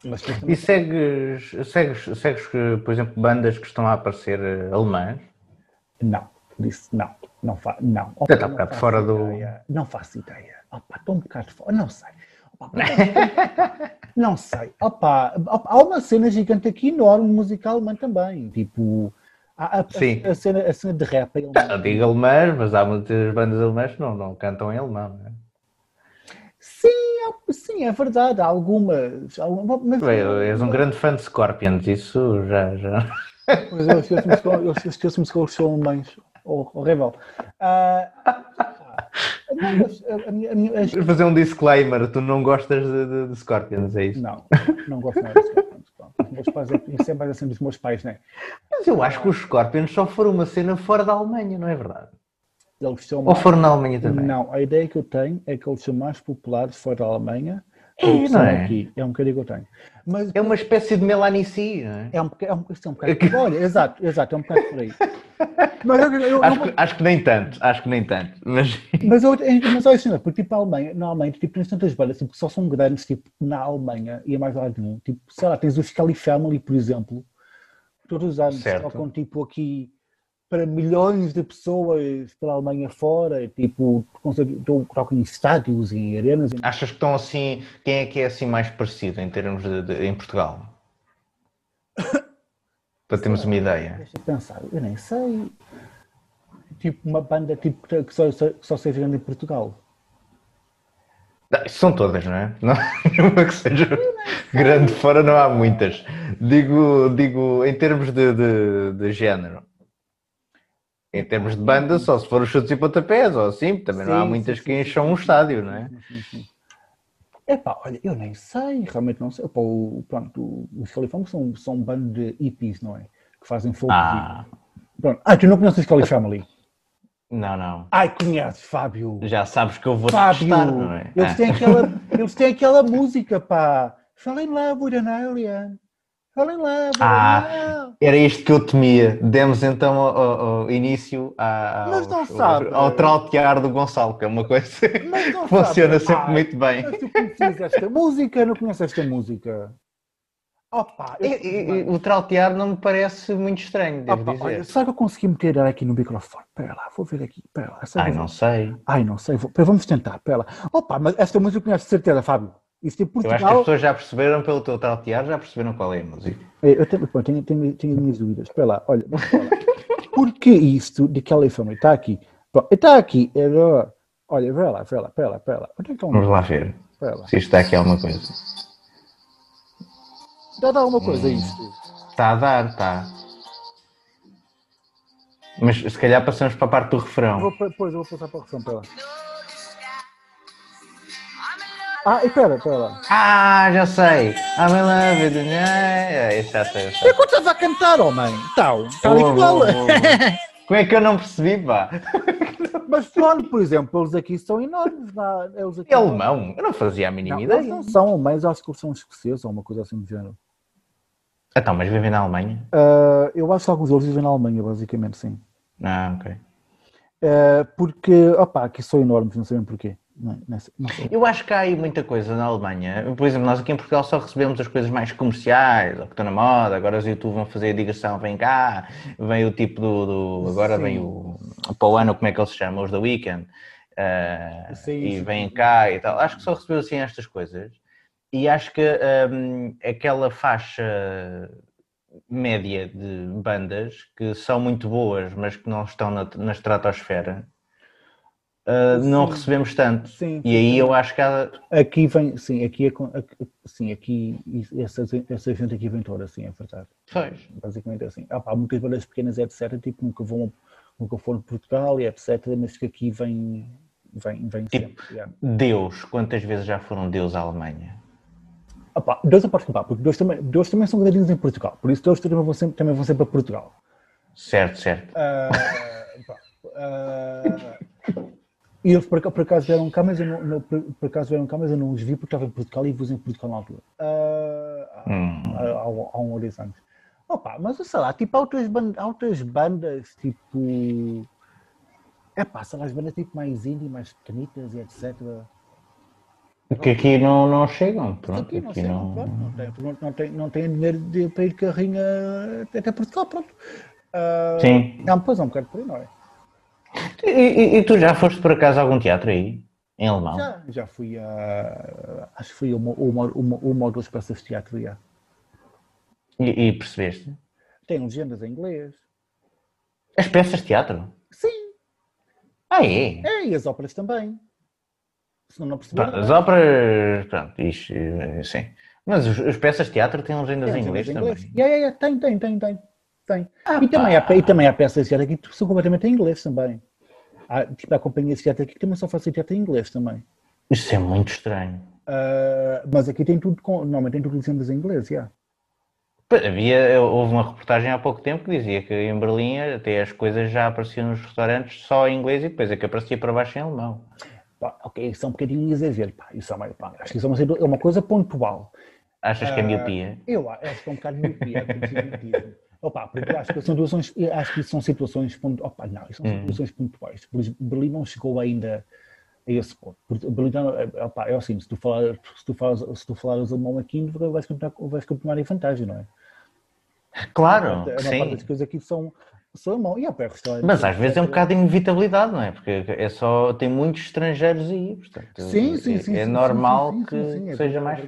Mas E segues, segues, segues, por exemplo, bandas que estão a aparecer eh, alemãs? Não, disse não, não fa não. Está um bocado fora do- ideia, Não faço ideia. Opa, estou um bocado fora, não sei. Opa, não sei. Opa, opa, há uma cena gigante aqui enorme musical alemã também. Tipo, a, a- Sim. a cena, a cena de rap em alemão. digo alemãs, mas há muitas bandas alemãs que não, não cantam em alemão. Não é? Sim, é- sim, é verdade. Há algumas. algumas mas, é- és um grande fã de Scorpions, isso já. já... Mas eu esqueço-me que- que eles são alemães. Oh, horrível. Não, Vou fazer um disclaimer: tu não gostas de, de- de Scorpions, é isso? Não, não gosto nada de Scorpions. Meus pais, é- isso é mais assim dos meus pais, né? Mas eu acho que os Scorpions só foram uma cena fora da Alemanha, não é verdade? Eles são Ou mais... foram na Alemanha também? Não, a ideia que eu tenho é que eles são mais populares fora da Alemanha É, não é? aqui. É um bocadinho que eu tenho. Mas É uma espécie de Melanie C, não é? é um, é um, é um bocado. Olha, exato, exato, é um bocado por aí. Mas eu, eu- Acho que, acho que nem tanto, acho que nem tanto. Mas Mas, eu, mas olha assim, porque tipo a Alemanha, na Alemanha, tipo, tens tantas bandas tipo, que só são grandes, tipo, na Alemanha e a mais lado nenhum. Tipo, sei lá, tens o Scully Family, por exemplo, todos os anos Certo. tocam tipo aqui para milhões de pessoas pela Alemanha fora, tipo, tocam em estádios, em arenas. achas que estão assim. Quem é que é assim mais parecido em termos de, de- em Portugal? Para termos uma ideia. Deixa eu pensar, eu nem sei. Tipo, uma banda tipo, que só, que só seja grande em Portugal. São todas, não é? Não, nenhuma que seja grande fora, não há muitas. Digo, digo em termos de, de, de género. Em termos de banda, só se for os chutes e pontapés, ou assim, também não há Sim, muitas sim, que sim, encham sim, um sim, estádio, sim, não é? sim, sim, sim. Epá, olha, eu nem sei, realmente não sei. O, pronto, os Califórnia são, são um bando de hippies, não é? Que fazem folk. Ah, Pronto. Ah, tu não conheces os Cali Family? não, não. Ai, conheces, Fábio. Já sabes que eu vou Fábio, testar, não é? eles, Ah. têm aquela, eles têm aquela música, pá. Fell in love with an alien. Love with Ah. Era isto que eu temia. Demos então ao, ao- ao início à- aos- sabe. ao trautear do Gonçalo, que é uma coisa que funciona sabe. sempre Ai, muito bem. Mas tu conheces esta música, não conheces esta música? Opa, eu- o trautear não me parece muito estranho, devo Opa, dizer. olha, será que eu consegui meter aqui no microfone? Espera lá, vou ver aqui. Espera lá. Ai, não vou- sei. Ai, não sei. Vou... Vamos tentar. Espera lá. Opa, mas esta música eu conheço de certeza, Fábio. Isso de Eu acho que as Portugal. pessoas já perceberam pelo teu trautear, já perceberam qual é a música. Eu, eu tenho, pô, tenho, tenho, tenho as minhas dúvidas. Espera lá, olha. vamos. Por que isto de Kelly Family está aqui? Está aqui. é, ó, Olha, vê lá, vê lá, espera lá, lá. Onde é que é Vamos um... lá ver lá. se isto está aqui alguma coisa. Dá dá alguma coisa a isto. Está a dar, está. Mas se calhar passamos para a parte do refrão. Vou, depois eu vou passar para o refrão, espera lá. Ah, e espera, espera lá. Ah, já sei. I'm in love with you. É, isso já sei. já sei. É quando estás a cantar, homem. Está ali Boa, igual. boa, boa, boa. Como é que eu não percebi, pá? Mas pronto, por exemplo, eles aqui são enormes. Lá, eles aqui É alemão? Eu não fazia a mínima Não, ideia. eles não são alemães, acho que eles são escoceses ou uma coisa assim do género. Então, mas vivem na Alemanha? Ah, eu acho que alguns deles vivem na Alemanha, basicamente, sim. Ah, ok. Ah, porque, opá, aqui são enormes, não sabem porquê. Sei, não sei. Eu acho que há aí muita coisa na Alemanha. Por exemplo, nós aqui em Portugal só recebemos as coisas mais comerciais, ou que estão na moda. Agora os YouTube vão fazer a digressão, vem cá, vem o tipo do. do- agora Sim. vem o. Para o ano, como é que eles se chamam? Os da Weekend. Ah, Sim, e vêm cá e tal. Acho que só recebeu assim estas coisas. E acho que hum, aquela faixa média de bandas que são muito boas, mas que não estão na, na estratosfera, uh, não recebemos tanto. Sim, e aí eu acho que há... Aqui vem, sim, aqui, é, sim, aqui essa, essa gente aqui vem toda, assim, é verdade. Pois. Basicamente é assim. Ah, pá, muitas bandas pequenas, etc., tipo, nunca vão, nunca foram de Portugal e etc., mas que aqui vem, vem, vem tipo, sempre. Yeah. Deus, quantas vezes já foram Deus à Alemanha? Opa, Deus eu posso contar, porque Deus também, Deus também são gradinhos em Portugal, por isso Deus também vão sempre, também vão sempre para Portugal. Certo, certo. Uh, pá, uh, e eles por, por acaso vieram cá, mas eu não, não, por, por acaso vieram cá, mas eu não os vi porque estava em Portugal e vos em Portugal na altura. Uh, hum. há, há, há, um ou dois anos. Opa, mas sei lá, tipo, há outras, bandas, há outras bandas, tipo. É pá, sei lá, as bandas tipo mais indie, mais pequenitas e etc. Que aqui não, não chegam, pronto. Aqui não, aqui chegam, não... Pronto, não, tem, não, tem, não tem dinheiro de, para ir carrinha até Portugal, pronto. Uh, Sim. Não, pois é um bocado por aí, não é? E, e, e, tu já foste por acaso a algum teatro aí? Em alemão? Já, já fui a. Acho que fui uma, uma, uma, uma ou duas peças de teatro já. E, e percebeste? Tem legendas em inglês. As peças de teatro? Sim. Ah, é? É, e as óperas também. Senão não perceberam. As óperas, pronto, isto, sim. Mas as peças de teatro têm legendas Tem em inglês, em também? inglês. Yeah, yeah, yeah. Tem, tem, tem, tem. tem. Ah, e, também há, e também há peças de teatro aqui que são completamente em inglês também. Há, tipo, há companhias de teatro aqui que também só fazem teatro em inglês também. Isso é muito estranho. Uh, mas aqui tem tudo com. Normalmente tem tudo legendas em inglês, já. Havia, houve uma reportagem há pouco tempo que dizia que em Berlim até as coisas já apareciam nos restaurantes só em inglês e depois é que aparecia para baixo em alemão. Pá, ok, isso é um bocadinho exagero, pá, isso é uma, pá, acho que isso é uma, é uma coisa pontual. Achas que é Ah, miopia? Eu acho que é um bocado miopia, é. Opa, porque acho que são situações, acho que isso são situações pontuais. Opa, não, são Hum. situações pontuais. Por exemplo, Berlim não chegou ainda a esse ponto. Berlim, é, opa, é assim, se tu, falar, se, tu falas, se tu falares alemão aqui, vais continuar, vais continuar em vantagem, não é? Claro, a parte sim. das coisas aqui são, são alemão. E há para restaurantes. Mas às vezes é um bocado de inevitabilidade, não é? Porque é só, tem muitos estrangeiros aí, portanto, Sim, sim, é- sim, é sim, normal sim, sim, que sim, sim, é seja mais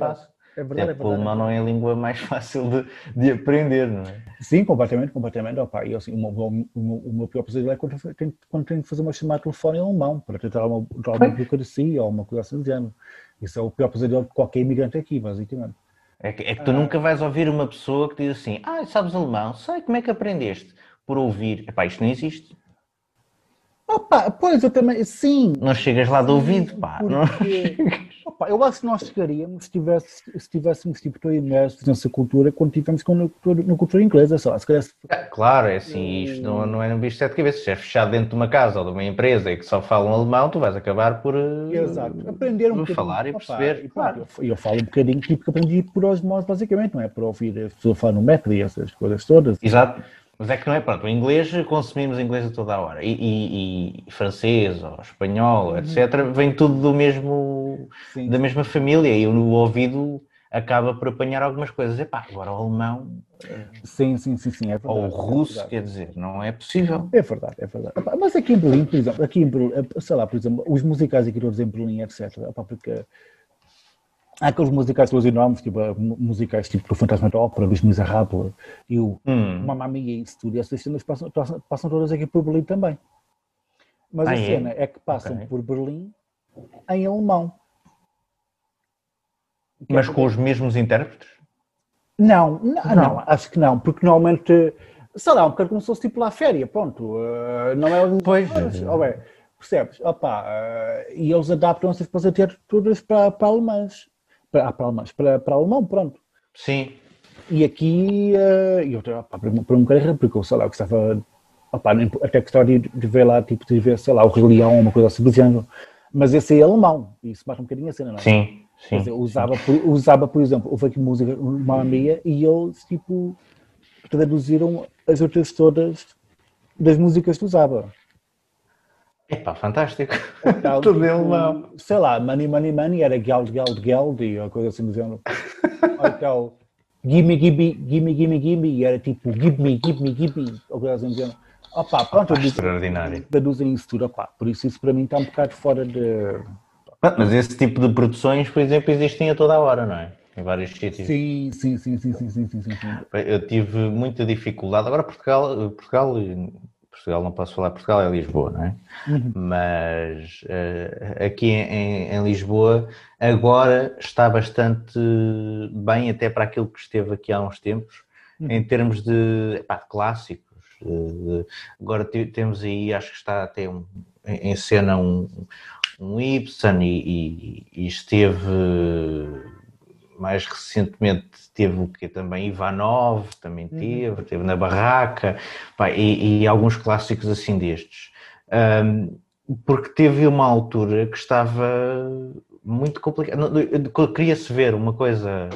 é verdade. É Até verdade, é o alemão não é a língua mais fácil de, de aprender, não é? Sim, completamente, completamente. Opa, e, assim, o, meu, o, meu, o meu pior pesadelo é quando, eu tenho- quando tenho que fazer uma chamada de telefone em alemão para tentar uma, dar uma burocracia ou uma coisa assim do género. Isso é o pior pesadelo de qualquer imigrante aqui, basicamente. É que, é que tu Ah. nunca vais ouvir uma pessoa que diz assim: Ah, sabes alemão? Sei, como é que aprendeste? Por ouvir. Epá, isto não existe. Opa, pois, eu também, sim. Não chegas lá de ouvido, pá. Não- Porque, opa, eu acho que nós chegaríamos se, tivesse, se tivéssemos tipo, tão imersos nessa cultura quando tivemos com na cultura, na cultura inglesa, sei lá, se calhar se- Claro, é assim, isto não, não é um bicho de sete cabeças. Se é fechado dentro de uma casa ou de uma empresa e que só falam alemão, tu vais acabar por eh, Exato. Aprender um bocadinho. falar e Opa, perceber. e claro. eu, eu falo um bocadinho tipo que aprendi por osmose, basicamente, não é? Para ouvir a pessoa falar no metro e essas coisas todas. Exato. Mas é que não é, pronto, o inglês, consumimos inglês a toda a hora. E, e- e francês, ou espanhol, etc., vem tudo do mesmo, Sim. da mesma família e o ouvido acaba por apanhar algumas coisas. Epá, agora o alemão Sim, sim, sim, sim, é verdade. ou o russo, é quer dizer, não é possível. É verdade, é verdade. Epá, Mas aqui em Berlim, por exemplo, aqui em Berlim, eh, sei lá, por exemplo, os musicais aqui todos em Berlim, etc. epá, porque há aqueles musicais todos enormes, tipo eh, mu- musicais tipo o Fantasma da Ópera, os Miseráveis e o Hum, Mamma Mia e isso tudo, e essas cenas passam, passam, passam todas aqui por Berlim também. Mas Ah, a é? cena é que passam Ok. por Berlim em alemão. É mas porque- com os mesmos intérpretes? Não, não, Não. acho que não, porque normalmente, sei lá, um bocado como se fosse tipo lá férias, ponto. eh, não é Pois. Ó bem, percebes? Opa, eh, e eles adaptam-se depois a ter todas para, para alemães. Para, ah, para alemães, para, para alemão, pronto. Sim. E aqui, eh, eu, opa, para, para um carreira, porque eu sei lá, eu gostava, opa, até gostava de, de ver lá, tipo, de ver, sei lá, o Rei Leão, uma coisa assim do género. Mas esse é alemão, e isso bate um bocadinho a cena, não é? Sim, sim. dizer, usava, por- usava, por exemplo, houve aqui música, uma Mia, e eles, tipo, traduziram as outras todas das músicas que usava. Epá, fantástico. Tal, tipo Tudo ele lá. Sei lá, money, money, money era geld, geld, geld, ou coisa assim do género. ou então, gimme, gimme, gimme, gimme, gimme, era tipo, give me, give me, give me, ou coisa assim do género. Opa, pronto, extraordinário. Traduzem isso tudo, opa. Por isso, isso para mim está um bocado fora de. Mas esse tipo de produções, por exemplo, existem a toda a hora, não é? Em vários sítios. Sim, sim, sim, sim, sim, sim, sim, sim. Eu tive muita dificuldade. Agora Portugal, Portugal Portugal não posso falar Portugal, é Lisboa, não é? Uhum. Mas uh, aqui em, em, Lisboa agora está bastante bem, até para aquilo que esteve aqui há uns tempos, uhum. em termos de epá, clássicos. Uh, agora temos aí, acho que está até um, em cena um, um Ibsen e, e, e esteve mais recentemente teve o que também Ivanov, também uhum. teve, teve na Barraca, pá, e, e, alguns clássicos assim destes. Um, porque teve uma altura que estava muito complicada. Queria-se ver uma coisa,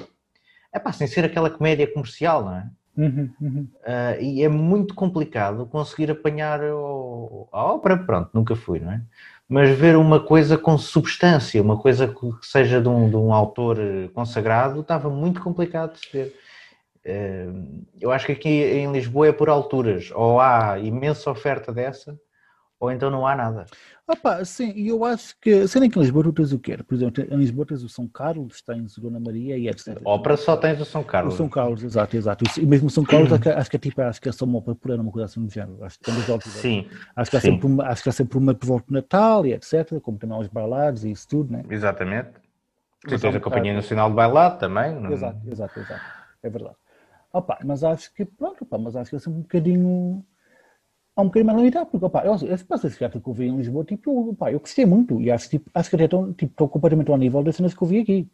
é pá, sem ser aquela comédia comercial, não é? Uhum, uhum. Uh, e é muito complicado conseguir apanhar o, a ópera, pronto, nunca fui, não é? Mas ver uma coisa com substância, uma coisa que seja de um, de um autor consagrado, estava muito complicado de se ver. Eh, eu acho que aqui em Lisboa é por alturas, ou há imensa oferta dessa, ou então não há nada. Opa, sim, e eu acho que, sendo que em Lisboa tu tens o quê? Por exemplo, em Lisboa tens o São Carlos, tens o Dona Maria e etc. Ópera só tens o São Carlos. O São Carlos, exato, exato. E mesmo o São Carlos, acho que é tipo, acho que é só uma ópera por ano, uma coisa assim do género. Acho que, é sim, acho que há sempre uma, acho que há sempre uma por volta de Natal e etc, como também aos bailados e isso tudo, né? Exatamente. Sim, tens a Companhia Nacional de Bailado também. Não... Exato, exato, exato. É verdade. Opa, mas acho que, pronto, opa, mas acho que é sempre um bocadinho há um bocadinho mais limitado, porque opa, eu, esse passo que eu vi em Lisboa, tipo, opa, eu gostei muito e acho, tipo, acho que até estou tipo, completamente ao nível das cenas que eu vi aqui.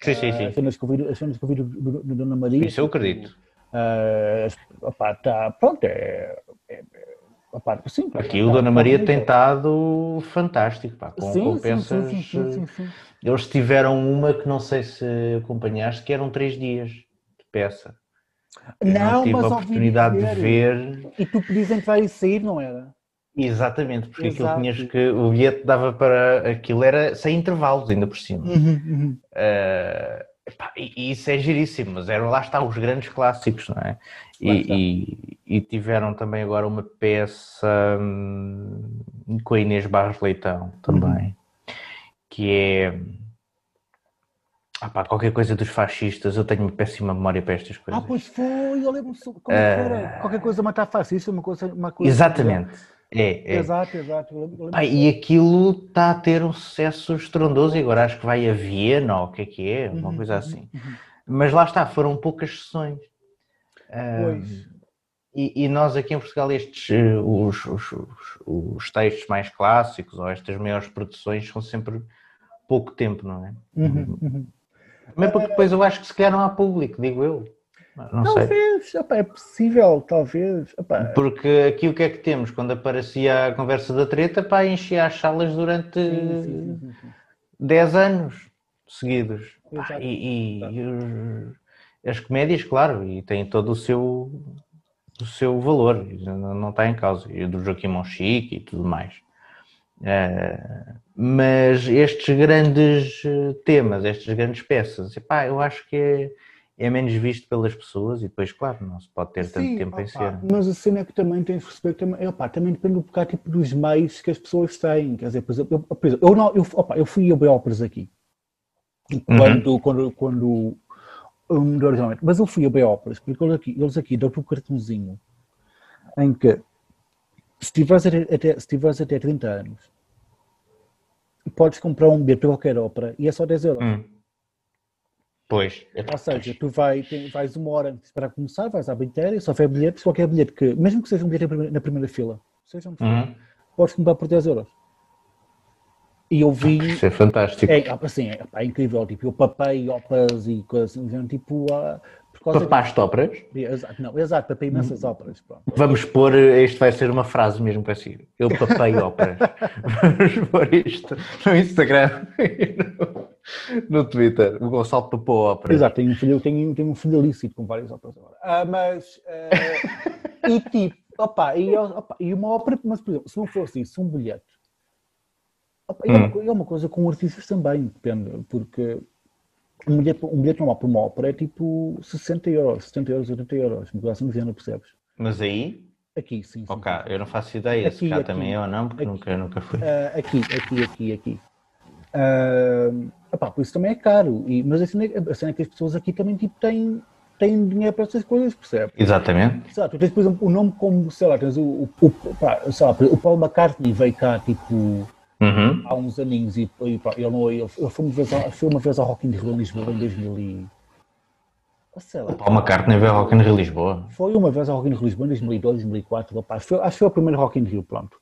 Sim, sim, sim. As cenas que eu vi, as cenas que eu vi do, do, do Dona Maria. Isso eu acredito. Uh, opa, tá, pronto, é, é, opa, sim, Aqui o Dona tá, Maria tem estado fantástico, pá, com sim, compensas. Sim, sim, Eles tiveram uma que não sei se acompanhaste, que eram três dias de peça. Não, não tive mas a oportunidade de ver. E tu dizem que vai sair, não era? Exatamente, porque Exato. aquilo tinhas que. O bilhete dava para. Aquilo era sem intervalos, ainda por cima. Uhum, uhum. Uh, epá, e, isso é giríssimo, mas eram lá está os grandes clássicos, não é? E, e, e, tiveram também agora uma peça hum, com a Inês Barros Leitão também, uhum. que é ah pá, qualquer coisa dos fascistas, eu tenho uma péssima memória para estas coisas. Ah, pois foi, eu lembro-me como que era. Qualquer coisa matar fascista, uma coisa. Uma coisa Exatamente. É, é. Exato, exato. Ah, e aquilo está a ter um sucesso estrondoso e agora acho que vai a Viena ou o que é que é, uma uhum, coisa uhum, assim. Uhum. Mas lá está, foram poucas sessões. Pois. e, e, nós aqui em Portugal, estes, eh, os, os, os, os, textos mais clássicos ou estas maiores produções são sempre pouco tempo, não é? Uhum, Mas porque depois eu acho que se calhar não há público, digo eu. Não talvez, sei. Opa, é possível, talvez. Opa. Porque aqui o que é que temos? Quando aparecia a conversa da treta, pá, enchia as salas durante sim, sim, sim, sim. 10 anos seguidos. Pá, e, e, e os, as comédias, claro, e têm todo o seu, o seu valor, não, não está em causa. E do Joaquim Monchique e tudo mais. Uh, mas estes grandes eh, temas, estas grandes peças, epá, eu acho que é, é, menos visto pelas pessoas e depois, claro, não se pode ter Sim, tanto tempo opa, em cena. Mas a cena é que também tens de perceber também, opa, também depende um bocado tipo, dos meios que as pessoas têm. Quer dizer, por exemplo, eu, por exemplo, eu, não, eu, opa, eu fui a óperas aqui. Quando, uhum. quando, quando um, mas eu fui a óperas, porque eles aqui, eles aqui dão-te um cartãozinho em que se tiveres até, se tiveres até 30 anos podes comprar um bilhete para qualquer ópera e é só 10 euros. Hum. Pois. É Ou seja, tu vai, tem, vais uma hora antes para começar, vais à bilheteira, só houver bilhetes, qualquer bilhete que, mesmo que seja um bilhete na primeira, na primeira fila, seja um uhum. podes comprar por 10 euros. E eu vi. Isso é fantástico. É, assim, é, é incrível. Tipo, eu papei óperas e coisas assim, tipo, uh, Papaste óperas? Exato, não, exato, papei imensas óperas. Pronto. Vamos pôr, isto vai ser uma frase mesmo para si. Eu papei óperas. Vamos pôr isto no Instagram e no, no Twitter. O Gonçalo papou óperas. Exato, tenho um filho, tenho, tenho um filho lícito com várias óperas agora. Ah, mas, uh, e tipo, opa, e, opa, e uma ópera, mas por exemplo, se não fosse isso, um bilhete. Opa, hum. é, uma, é uma coisa com artistas também, depende, porque um bilhete, um bilhete normal para uma ópera é tipo 60 euros, 70 euros, 80 euros, me assim dizendo, percebes? Mas aí? Aqui, sim. sim ok, sim. eu não faço ideia aqui, se cá aqui, também é ou não, porque aqui, nunca, nunca fui. Uh, aqui, aqui, aqui, aqui. Uh, por isso também é caro, e, mas a cena, a cena é que as pessoas aqui também tipo, têm, têm dinheiro para essas coisas, percebe? Exatamente. Exato. Tens, por exemplo, o nome como, sei lá, tens o, o, o, pá, sei lá, o Paul McCartney veio cá, tipo, uhum. há uns aninhos e, e pá, ele, não, ele, ele foi, uma vez, foi uma vez ao Rock in Rio em Lisboa em 2000 e... Sei lá. O Paul McCartney veio ao Rock in Rio Lisboa. Foi uma vez ao Rock in Rio Lisboa em 2002, 2004, opa, foi, acho que foi o primeiro Rock in Rio, pronto.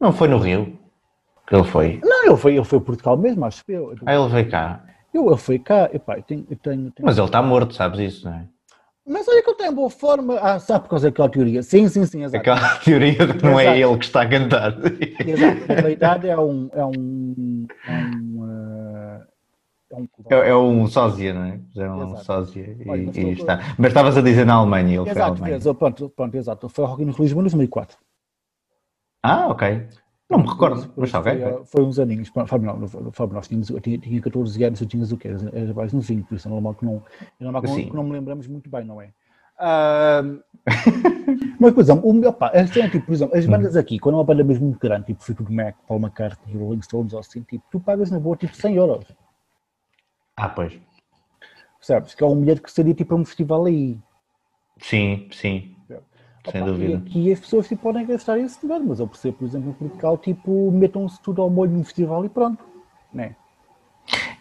Não foi no Rio que ele foi? Não, ele foi, ele foi Portugal mesmo, acho que eu. Ah, ele veio cá. Eu, ele foi cá, epá, eu tenho, eu tenho, tenho... Mas ele está morto, sabes isso, não é? Mas olha que ele tem boa forma. Ah, sabe por causa daquela teoria? Sim, sim, sim, exato. Aquela teoria de que não é ele que está a cantar. Exato, na verdade é um. É um. É um, uh, é um, é, é um sósia, não é? É um sósia e, Olha, mas, e está. Mas estavas a dizer na Alemanha, ele exato, foi à Alemanha. Exato, pronto, pronto, exato. Foi ao Rock in Lisboa em 2004. Ah, ok. Não me recordo, mas está bem. Foi, uns aninhos, Fábio, não, Fábio, nós tínhamos, eu tinha, tinha 14 anos, eu tinhas o quê? Era mais novinho, por isso é normal que não, é normal que não, que não me lembramos muito bem, não é? Uh, mas, por exemplo, o, opa, é tipo, por exemplo, as bandas aqui, quando é uma banda mesmo muito grande, tipo Fleetwood Mac, Paul McCartney, Rolling Stones, ou assim, tipo, tu pagas na boa tipo 100 euros. Ah, pois. Sabes? Que é um bilhete que seria tipo um festival aí. Sim, sim. Sem Opa, dúvida. E aqui as pessoas tipo, podem gastar esse dinheiro, mas eu percebo, por exemplo, em Portugal, tipo, metam-se tudo ao molho no festival e pronto. Né?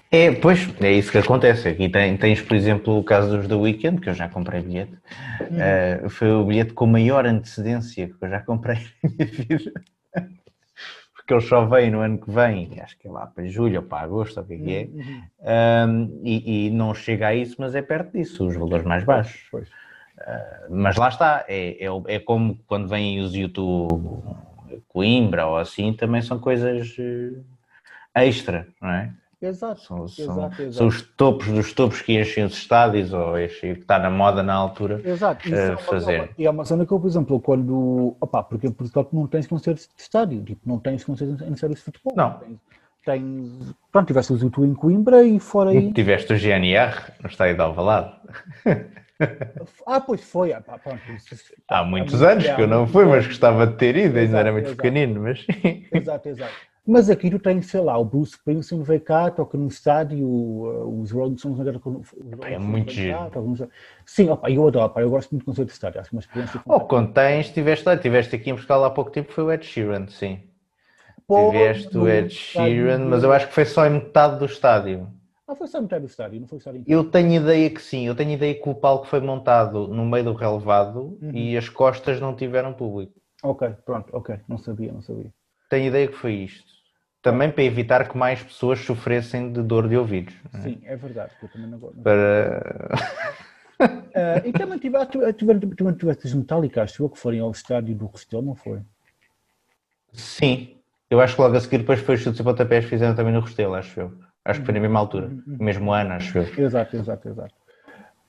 É, pois, é isso que acontece. Aqui tem, tens, por exemplo, o caso dos The Weekend, que eu já comprei bilhete. Uhum. Uh, foi o bilhete com maior antecedência que eu já comprei na minha vida. Porque ele só vem no ano que vem, acho que é lá para julho ou para agosto, ou o que é que é. Uhum. Um, e, e, não chega a isso, mas é perto disso, os valores mais baixos. Pois. Ah, mas lá está, é, é, é, como quando vêm os YouTube Coimbra ou assim, também são coisas eh, extra, não é? Exato, são, são, exato, exato. são os topos dos topos que enchem os estádios ou este, que está na moda na altura exato. Isso uh, é uma, fazer. E é uma cena que eu, por exemplo, quando. Opa, porque em Portugal não tens concertos de estádio, tipo, não tens concertos em séries de futebol. Não. Tens, tens, pronto, tiveste o YouTube em Coimbra e fora aí. Tiveste o GNR no estádio de Alvalade. Ah, pois foi. Ah, pronto, há muitos anos que eu não fui, mas gostava de ter ido, ainda era muito exato. pequenino, mas... Exato, exato. Mas aqui tu tens, sei lá, o Bruce Springsteen veio cá, toca no estádio, uh, os Rolling Stones agora... É muito giro. Sim, opa, eu adoro, opa, eu gosto muito de concerto de estádio, acho que é uma experiência... Ou oh, quando tens, estiveste lá, estiveste aqui em Portugal há pouco tempo, foi o Ed Sheeran, sim. Pô, tiveste o Ed Sheeran, mas eu acho que foi só em metade do estádio. Ah, foi só metade do estádio, não foi o estádio inteiro. Eu tenho ideia que sim, eu tenho ideia que o palco foi montado no meio do relevado uhum. e as costas não tiveram público. Ok, pronto, ok, não sabia, não sabia. Tenho ideia que foi isto. Também para evitar que mais pessoas sofressem de dor de ouvidos. É? Sim, é verdade, eu também não gosto. Para... uh, e também tiveste, tiveste, tiveste as metálicas, acho que forem ao estádio do Restelo, não foi? Sim, eu acho que logo a seguir depois foi os chutes e pontapés fizeram também no Restelo, acho eu. Acho que foi na mesma altura, no uhum. mesmo ano, acho eu. Exato, exato, exato.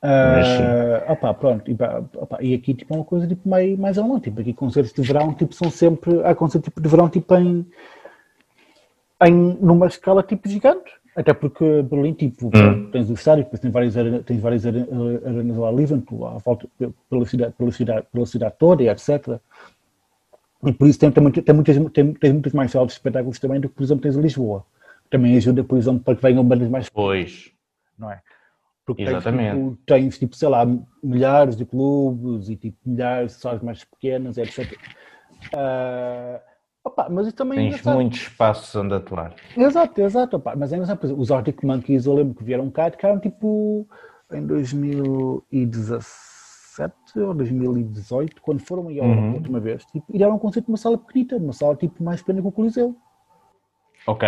Uh, opa, pronto, e, opa, e aqui tipo é uma coisa tipo, mais, mais alemã, tipo, aqui concertos de verão tipo, são sempre, há concertos tipo, de verão tipo em, em numa escala tipo gigante, até porque Berlim tipo, hum. tens o estádio, depois tens várias, tens várias arenas lá livre, à volta pela cidade, pela cidade, pela cidade toda e etc. E por isso tem, tem, tem, muitas, tem, tem muitas mais salas de espetáculos também do que, por exemplo, tens em Lisboa também ajuda, por exemplo, para que venham bandas mais Pois. Não é? Porque Exatamente. Tens, tipo, tens, tipo, sei lá, milhares de clubes e tipo, milhares de salas mais pequenas, etc. Uh, opa, mas isso também é Tens é muitos espaços onde atuar. Exato, exato. Opa, mas é engraçado, os Arctic Monkeys, eu lembro que vieram cá, ficaram tipo em 2017 ou 2018, quando foram aí a uhum. última vez, tipo, e deram um concerto numa sala pequenita, numa sala tipo mais pequena que o Coliseu. Ok.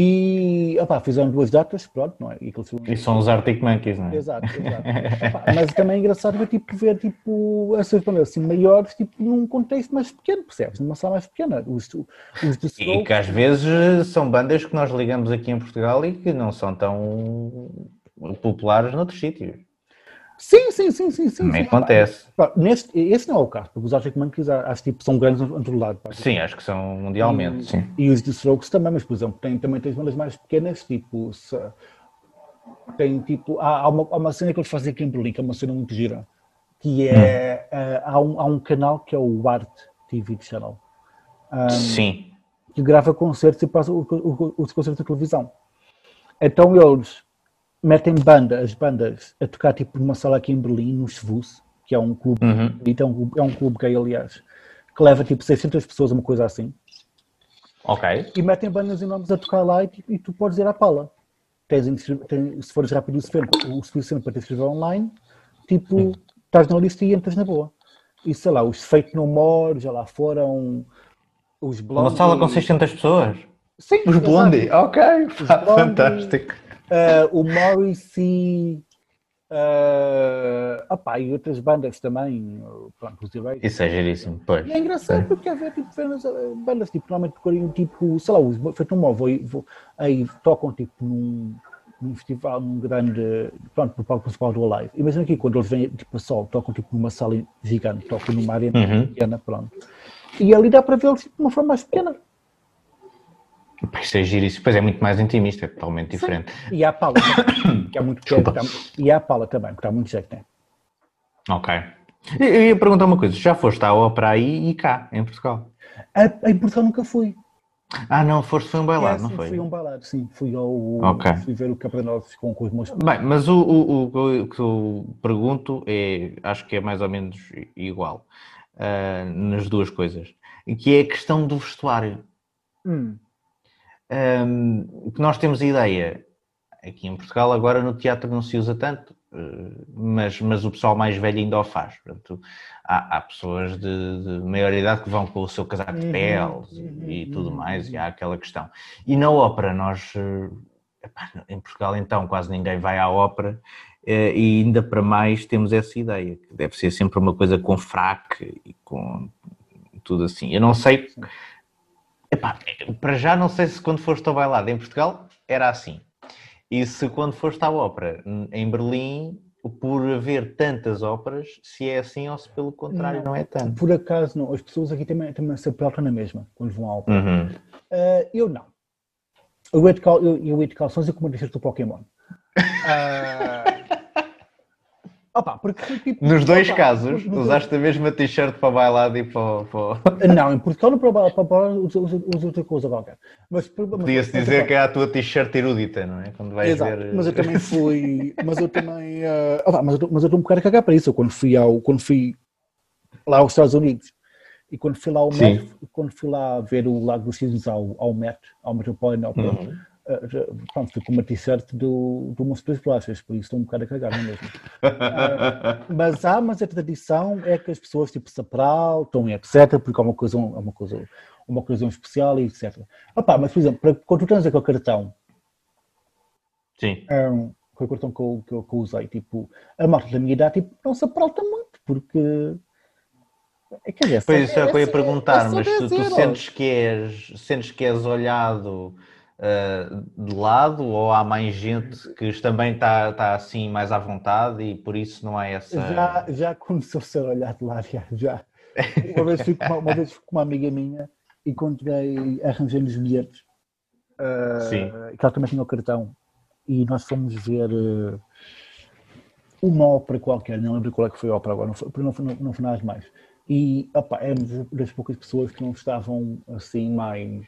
E opá, fizeram duas datas, pronto, não é? E, e são os Arctic Monkeys, não é? Exato, exato. opá, mas também é engraçado ver, tipo, ver tipo, essas bandas assim maiores tipo, num contexto mais pequeno, percebes? Numa sala mais pequena. Os, os de e que às vezes são bandas que nós ligamos aqui em Portugal e que não são tão populares noutros sítios. Sim, sim, sim, sim. sim Também acontece. Neste, esse não é o caso, porque os Arctic Monkeys acho tipo, são grandes em todo lado. Pá. Sim, acho que são mundialmente, e, sim. E os The Strokes também, mas por exemplo, tem, também tens bandas mais pequenas, tipo, se, tem tipo, há, há, uma, há uma cena que eles fazem aqui em Berlim, que é uma cena muito gira, que é, hum. uh, há, um, há um canal que é o Art TV Channel. Um, sim. Que grava concertos e passa os concertos da televisão. Então eles metem banda, as bandas a tocar tipo numa sala aqui em Berlim, no Schwuss, que é um clube, Uhum. é um clube, é um clube gay, aliás, que leva tipo 600 pessoas, uma coisa assim, Ok. e metem bandas enormes a tocar lá e, tipo, e tu podes ir à pala. Tens, tem- se fores rápido o suficiente, o suficiente para te inscrever online, tipo, estás na lista e entras na boa. E sei lá, os Fake No More já lá foram, os Blondie... Uma sala com 600 pessoas. Sim, Os. Blondie, ok, pá, Blondie. fantástico. Uh, o Morrissey, uh, opá, e outras bandas também, pronto, os Erased. Isso é giríssimo, pois. E é engraçado porque haver tipo, bandas, bandas tipo, normalmente tocariam tipo, sei lá, os feito um móvel, aí tocam tipo num, num festival, num grande, pronto, no palco principal do Alive. Imagina aqui quando eles vêm tipo a sol, tocam tipo numa sala gigante, tocam numa área Uhum. pequena, pronto. E ali dá para vê-los tipo, de uma forma mais pequena. Isso é giríssimo. Pois é muito mais intimista, é totalmente diferente. E há a Pala, que é muito que há- e há a Pala também, que está muito jeito, né? Ok. Eu ia perguntar uma coisa, já foste à ópera aí e cá, em Portugal? A- Em Portugal nunca fui. Ah não, foste foi um bailado, É, não sim, foi? Fui um balado, sim. Fui ao. Ok. Fui ver o Capranós com, com os meus. Bem, mas o, o, o- o que eu pergunto é, acho que é mais ou menos igual ah, nas duas coisas, que é a questão do vestuário. Hum, Um, que nós temos a ideia, aqui em Portugal agora no teatro não se usa tanto, uh, mas, mas o pessoal mais velho ainda o faz. Portanto, há, há pessoas de, de maior idade que vão com o seu casaco de Uhum, peles uhum, e, e tudo uhum, mais, e há aquela questão. E na ópera, nós, uh, epá, em Portugal então quase ninguém vai à ópera, eh, e ainda para mais temos essa ideia, que deve ser sempre uma coisa com fraque e com tudo assim. Eu não sei Epá, para já não sei se quando foste ao bailado em Portugal era assim. E se quando foste à ópera em Berlim, por haver tantas óperas, se é assim ou se pelo contrário não, é tanto. por acaso, não. As pessoas aqui também, também se apeltam na mesma quando vão ao. ópera. Uhum. Ah, eu não. Eu ia de, cal, eu, eu ia de calções e com uma t-shirt do Pokémon. Ah, opa, porque, tipo, Nos dois opa, casos, dois- usaste a mesma t-shirt para o bailado e para. Para. Não, em Portugal não para para- para usa usa- usa outra coisa qualquer. Mas, mas- Podia-se dizer que é a tua t-shirt erudita, não é? Quando vais Exato, ver... mas eu também fui, mas eu também, ah, ah, mas eu tô- mas eu estou um bocado a cagar para isso, eu quando fui ao, quando fui lá aos Estados Unidos e quando fui lá ao. Met, quando fui lá ver o Lago dos Cisnes ao, ao Met, ao Metropolitan Opera, Uhum. Pronto, fui com uma t-shirt do, do Monstro das Bolachas, por isso estou um bocado a cagar, não é mesmo? Ah, mas há, mas a tradição é que as pessoas tipo se apraltam e etc, porque é uma coisa, é uma coisa, uma ocasião especial e etc. Opa, mas por exemplo, para- quando tu tens aquele cartão Sim. um, foi o cartão que eu, que, eu, que eu usei. Tipo, a malta da minha idade tipo, não se apralta muito, porque. É, quer dizer, Pois isso é o que eu ia só- perguntar, é mas tu, 10 tu sentes, que és, sentes que és olhado ah, de lado ou há mais gente que também está tá assim mais à vontade e por isso não há essa. Já, já começou a ser olhado lá, já. já. Uma, vez fui com uma, vez fui com uma amiga minha e encontrei, arranjei-nos bilhetes. ah, Sim. Que ela também tinha o cartão. E nós fomos ver ah, uma ópera qualquer, não lembro qual é que foi a ópera agora, não foi, não não, não foi nada demais. E opa, éramos das poucas pessoas que não estavam assim mais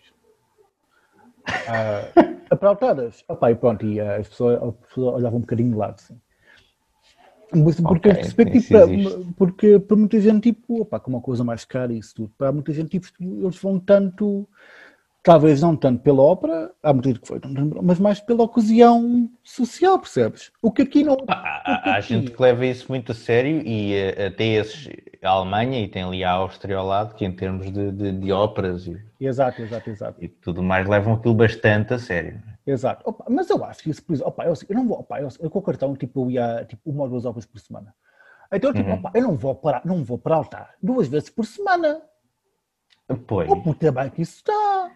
uh, apraltadas. Opa, e pronto, e ah, as pessoas, as pessoas olhavam um bocadinho de lado, assim. Mas porque, Ok, perceber, tipo, isso para- porque para muita gente, tipo, opa, com uma coisa mais cara e isso tudo, para muita gente, tipo, eles vão tanto, talvez não tanto pela ópera, muita gente que foi, mas mais pela ocasião social, percebes? O que aqui não. Há, há- há gente que leva isso muito a sério e eh, até esses, a Alemanha e tem ali a Áustria ao lado, que em termos de, de, de óperas e, Exato, exato, exato. e tudo mais levam aquilo bastante a sério. Exato. Opa, mas eu acho que isso, por exemplo, opa, eu, eu não vou, opa, eu, eu com o cartão, tipo, eu ia tipo, uma ou duas horas por semana. Então, tipo, Uhum. opa, eu não vou para, não vou para altar duas vezes por semana. Pois. O puta bem que isso está.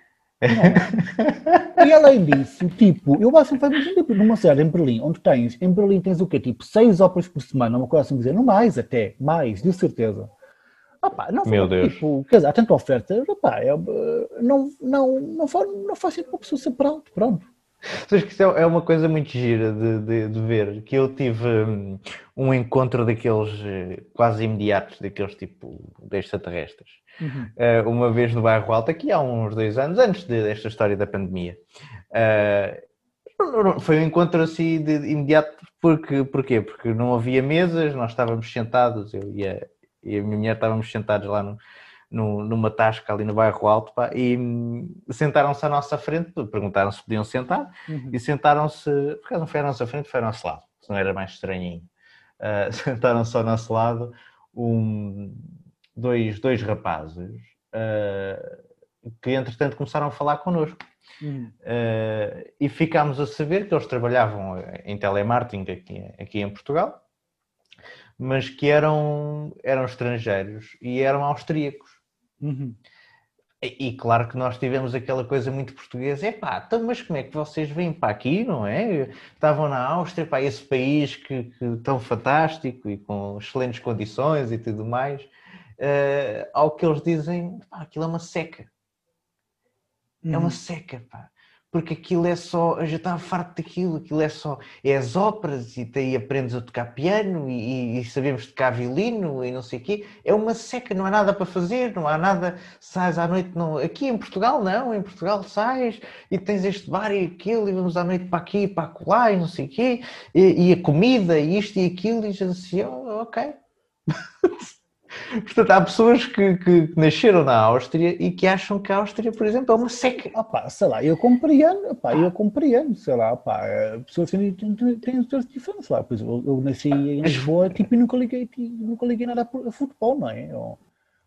É? e além disso, tipo, eu acho que faz muito tempo numa cidade em Berlim, onde tens, em Berlim tens o quê? Tipo, seis óperas por semana, uma coisa assim dizer, não mais até, mais, de certeza. Opa, não Meu faz, Deus. Tipo, quer dizer, há tanta oferta, opa, é, eh, não, não, não, faz, não faz sentido uma pessoa ser pronto, pronto. Sabes que isso é é uma coisa muito gira de, de- de ver, que eu tive hum, um encontro daqueles eh, quase imediatos, daqueles tipo de extraterrestres, eh, uma vez no bairro Alto, aqui há uns dois anos, antes de- desta história da pandemia. Eh, Foi um encontro assim de, de imediato, porque, porquê? Porque não havia mesas, nós estávamos sentados, eu e a, e a minha mulher estávamos sentados lá no, no, numa tasca ali no bairro Alto pá, e hum, sentaram-se à nossa frente, perguntaram se podiam sentar uhum. e sentaram-se, porque não foi à nossa frente, foi ao nosso lado, se não era mais estranhinho. Uh, sentaram-se ao nosso lado um, dois, dois rapazes uh, que entretanto começaram a falar connosco. Uhum. Uh, e ficámos a saber que eles trabalhavam em telemarketing aqui, aqui em Portugal, mas que eram, eram estrangeiros e eram austríacos. Uhum. E, e, claro que nós tivemos aquela coisa muito portuguesa, é pá, então, mas como é que vocês vêm para aqui, não é? Estavam na Áustria, pá, esse país que, que tão fantástico e com excelentes condições e tudo mais, uh, ao que eles dizem, pá, aquilo é uma seca. Uhum. É uma uhum. seca, pá porque aquilo é só, eu já estava farto daquilo, aquilo é só, é as óperas e daí aprendes a tocar piano e, e, sabemos tocar violino e não sei o quê, é uma seca, não há nada para fazer, não há nada, sais à noite, não, aqui em Portugal não, em Portugal sais e tens este bar e aquilo e vamos à noite para aqui e para lá e não sei o quê, e, e a comida e isto e aquilo e já assim, oh, ok. Portanto, há pessoas que, que, nasceram na Áustria e que acham que a Áustria, por exemplo, é uma seca. Opa, sei lá, eu compreendo, opa, eu compreendo, sei lá, opa, eh, pessoas têm, têm, têm seus diferentes lá. Pois eu, eu nasci em Lisboa tipo, e nunca liguei, nunca liguei nada a futebol, não é? Eu,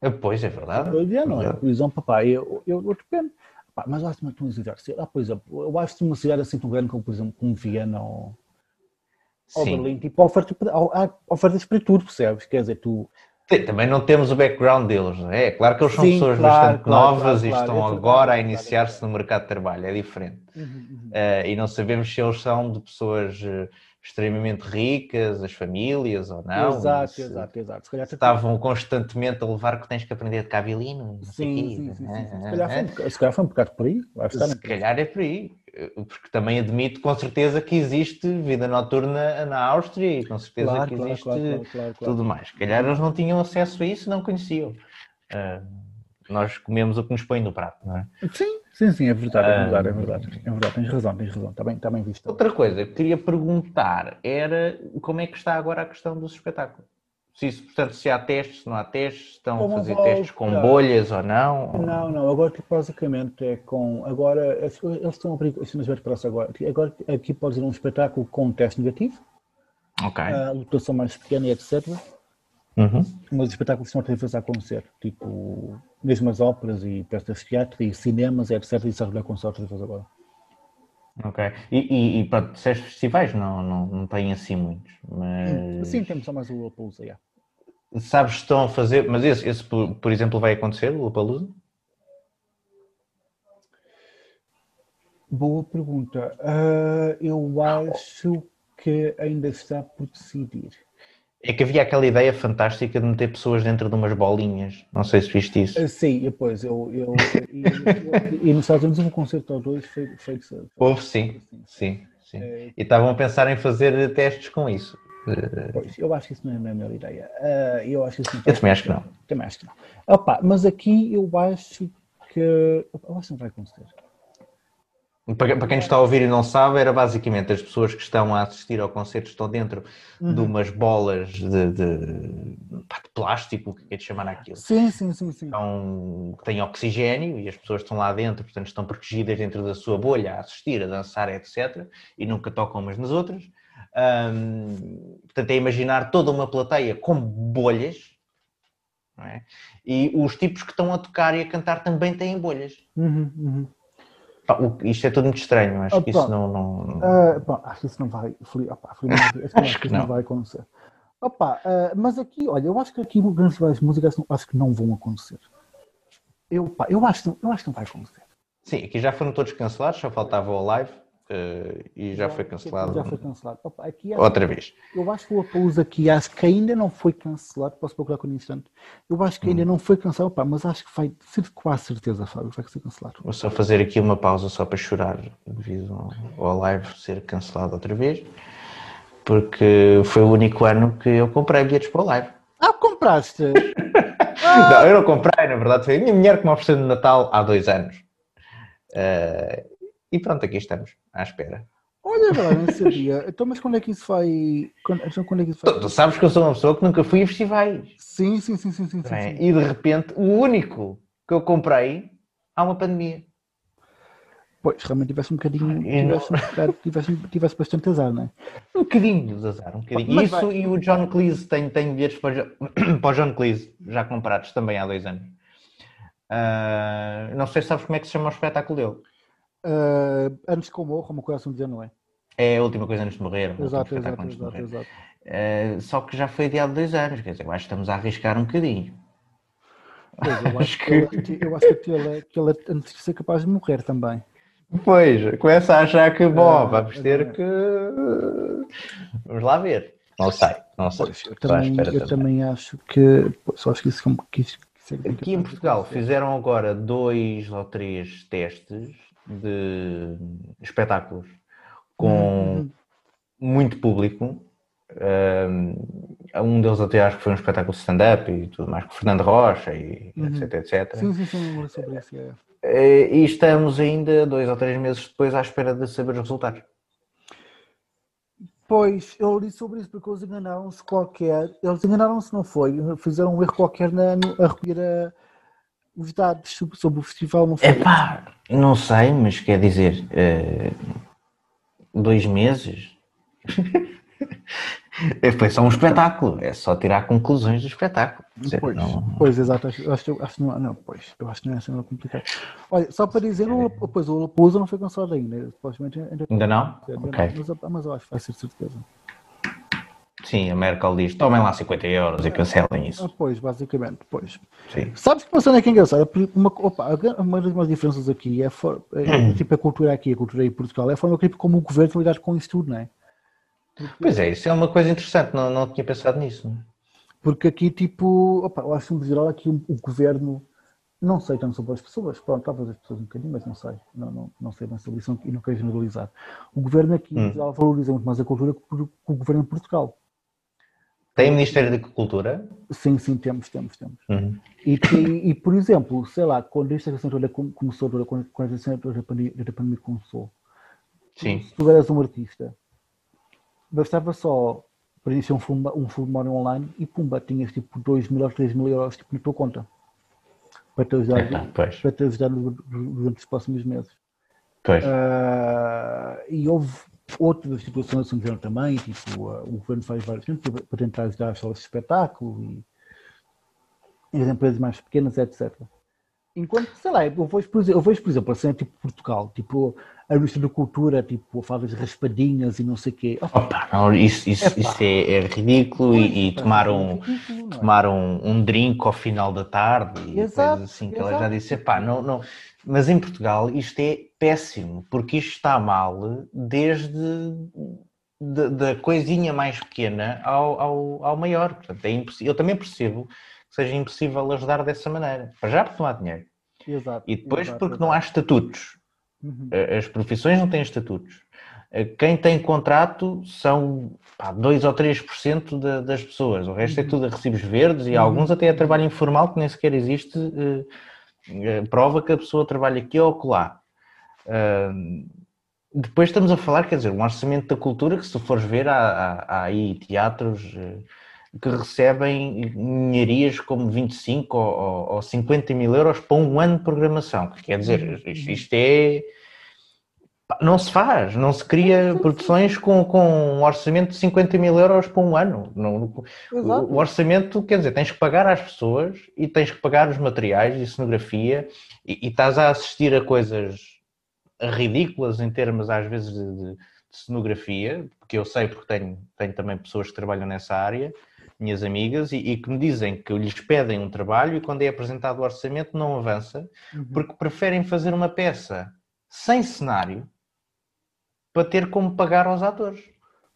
eh, pois, é verdade. Eu, é, não é? Por exemplo, eu, eu, eu dependo. Opa, mas acho que uma cidade, ah, por exemplo, eu acho que uma cidade assim tão grande como, por exemplo, como Viena ou, ou Berlim, tipo, oferta, ofertas para tudo, percebes? Quer dizer, tu também não temos o background deles, não é? É claro que eles são Sim, pessoas claro, bastante claro, novas claro, e estão agora a iniciar-se no mercado de trabalho, é diferente. Uhum, uhum. Uh, e não sabemos se eles são de pessoas uh, extremamente ricas, as famílias ou não. Exato, exato, exato. Se estavam constantemente a levar que tens que aprender de cavilino. Sim, sim, sim, sim. Se, calhar foi, se calhar foi um bocado por aí. Se calhar é por aí porque também admito com certeza que existe vida noturna na Áustria e com certeza claro, que existe claro, claro, tudo mais. Se calhar eles não tinham acesso a isso, não conheciam. Uh, nós comemos o que nos põe no prato, não é? Sim, sim, sim, é verdade, é verdade, é verdade, é verdade, tens razão, tens razão, está bem, está bem visto. Outra coisa que queria perguntar era como é que está agora a questão dos espetáculos? Se isso, portanto, se há testes, se não há testes, estão a fazer testes com bolhas ou não? Não, não, agora tipo, basicamente é com. Agora, eles estão a abrir cenas para agora. Agora aqui pode ir um espetáculo com um teste negativo. Ok. A lotação mais pequena e etc. Uhum. Mas os espetáculos estão outra vez a acontecer. Tipo, mesmo as óperas e peças de teatro e cinemas, etc. E está a com sorte outra vez agora. Ok. E, e, e para festivais não, não, não têm assim muitos, mas... Sim, temos só mais o Lollapalooza, yeah. Sabes se estão a fazer, mas esse, esse por, por exemplo, vai acontecer, o Lollapalooza? Boa pergunta. Uh, eu acho que ainda está por decidir. É que havia aquela ideia fantástica de meter pessoas dentro de umas bolinhas. Não sei se viste isso. Uh, sim, pois. Eu, eu, e, e, nos Estados Unidos um concerto ou dois feito. feito Houve, sim. Sim, sim. É... E estavam a pensar em fazer testes com isso. Pois, eu acho que isso não é a melhor ideia. Eu acho que isso não eu também acho que não. Também acho que não. Opa, mas aqui eu acho que. Eu acho que não vai acontecer. Para, para quem está a ouvir e não sabe, era basicamente as pessoas que estão a assistir ao concerto estão dentro uhum. de umas bolas de, de, de, plástico, o que é de chamar aquilo. Sim, sim, sim. sim. Então, que têm oxigênio e as pessoas estão lá dentro, portanto estão protegidas dentro da sua bolha a assistir, a dançar, etc. E nunca tocam umas nas outras. Portanto, é imaginar toda uma plateia com bolhas, é? e os tipos que estão a tocar e a cantar também têm bolhas. Uhum, uhum. Isto é tudo muito estranho, acho que isso não. não... Uh, bom, acho que isso não vai. Opa, acho que, não. não vai acontecer. Opa, uh, mas aqui, olha, eu acho que aqui grandes festivais de música acho que não vão acontecer. Eu, opa, eu, acho, eu acho que não vai acontecer. Sim, aqui já foram todos cancelados, só faltava o live. Uh, e já, já, foi cancelado. Já foi cancelado. Opa, aqui Outra vez. Eu acho que o Apouso aqui acho que ainda não foi cancelado. Posso procurar com um instante. Eu acho que ainda hum. não foi cancelado, opa, mas acho que vai ser quase certeza, Fábio, vai ser cancelado. Vou só fazer aqui uma pausa só para chorar devido ao live ser cancelado outra vez, porque foi o único ano que eu comprei bilhetes para o live. Ah, compraste? ah. Não, eu não comprei, na verdade foi a minha mulher que me ofereceu de Natal há dois anos. Uh, e pronto, aqui estamos, à espera. Olha, agora, não sabia. Então, mas quando é que isso vai. Quando, então, quando é que isso vai... Tu, tu sabes que eu sou uma pessoa que nunca fui a festivais. Sim, sim, sim, sim, sim, sim, é? sim. E de repente, o único que eu comprei, há uma pandemia. Pois, realmente tivesse um bocadinho. Não- Tivesse, um bocado- tivesse, tivesse bastante azar, não é? Um bocadinho de azar, um bocadinho. Mas Isso vai- e o John Cleese, tenho, tenho bilhetes para, para o John Cleese, já comprados também há dois anos. Ah, não sei se sabes como é que se chama o espetáculo dele. Ah, antes que eu morra, uma coisa assim dizer, não é? É a última coisa antes de morrer. Exato, exato, exato, exato. Ah, só que já foi adiado dois anos, quer dizer, eu acho que estamos a arriscar um bocadinho. Pois, eu acho Acho que, que- ele, eu acho que ele, que ele antes de ser capaz de morrer também. Pois, começa a achar que, bom, Ah, vamos ter que. Vamos lá ver. Não sei, não sei. Pois, eu também, eu também. também acho que. Eu acho que isso, que isso, que isso é Aqui em Portugal fizeram agora dois ou três testes de espetáculos com Uhum. muito público. Um, um deles até acho que foi um espetáculo stand-up e tudo mais, com Fernando Rocha e Uhum. etc, etc. Sim, sim, sim, sobre isso. É. Eh, E estamos ainda dois ou três meses depois à espera de saber os resultados. Pois, eu li sobre isso porque eles enganaram-se qualquer. Eles enganaram-se, não foi? Fizeram um erro qualquer na, a recolher a- os dados sobre, sobre o festival, não foi? Epá, não sei, mas quer dizer, eh, dois meses? É, Foi só um espetáculo, é só tirar conclusões do espetáculo. Dizer, Pois, não- pois, exato. Acho, acho, acho, que não, não, pois, eu acho que não é assim complicado. Olha, só para dizer, o, pois, o Lollapalooza não foi cancelado ainda. Supostamente ainda Ainda não? ainda Ok. não, mas, mas eu acho que vai ser certeza. Sim, a Merkel diz: tomem lá 50 euros e cancelem Ah, isso. pois, basicamente, pois. Sim. Sabes que uma cena que é engraçada? Uma, opa, uma das mais diferenças aqui é, a for- é, tipo a cultura aqui, a cultura aí em Portugal, é a forma tipo, como o governo lidado com isso tudo, não é? Pois é, isso é uma coisa interessante, não, não tinha pensado nisso. Porque aqui, tipo, opa, eu acho que no geral aqui o, o governo, não sei tanto sobre as pessoas, pronto, talvez as pessoas um bocadinho, mas não sei, não, não, não sei bem sobre isso e não quero generalizar. O governo aqui, Hum. geral, valoriza muito mais a cultura que o, governo em Portugal. Tem Ministério da Cultura? Sim, sim, temos, temos, temos. Uhum. E, e, e, por exemplo, sei lá, quando esta questão toda começou, toda, quando, cena toda da pandemia, da pandemia começou, Sim. se tu eras um artista, bastava só preencher um, um formulário online e pumba, tinhas tipo 2 mil ou 3 mil euros tipo, na tua conta para te ajudar, pois, para te ajudar du- du- durante os próximos meses. pois. Ah, e houve outras situações assim que fizeram também, tipo, ah, o governo faz vários tempos para tentar ajudar as salas de espetáculo e, e as empresas mais pequenas, etc. Enquanto, sei lá, eu vejo, por exemplo, eu vejo, por exemplo a cena tipo Portugal, tipo a indústria da cultura, tipo, das raspadinhas e não sei o quê. Opa, Opa, não, isso, isso, Epá. isso é, é ridículo e, e tomar é um, ridículo, é? tomar um, um drink ao final da tarde e Exato, coisas assim que ela já exato. disse, epá, não, não. Mas em Portugal isto é péssimo, porque isto está mal desde da- da coisinha mais pequena ao, ao, ao maior. Portanto, é impossível. Eu também percebo seja impossível ajudar dessa maneira. Para já porque não há dinheiro. Exato, E depois exato, porque não há estatutos. Uhum. As profissões não têm estatutos. Quem tem contrato são pá, 2 ou 3% da- das pessoas. O resto é tudo a recibos verdes e Uhum. alguns até é trabalho informal que nem sequer existe eh, eh, prova que a pessoa trabalha aqui ou acolá. Ah, depois estamos a falar, quer dizer, um orçamento da cultura que se fores ver, há, há- há aí teatros eh, que recebem ninharias como 25 ou, ou, ou 50 mil euros para um ano de programação. Quer dizer, isto, isto é... Não se faz, não se cria produções com, com um orçamento de 50 mil euros para um ano. Não- o, orçamento, quer dizer, tens que pagar às pessoas e tens que pagar os materiais de cenografia e, e estás a assistir a coisas ridículas em termos, às vezes, de, de- de cenografia, porque eu sei porque tenho, tenho também pessoas que trabalham nessa área, minhas amigas, e, e que me dizem que lhes pedem um trabalho e quando é apresentado o orçamento não avança, Uhum. porque preferem fazer uma peça sem cenário para ter como pagar aos atores.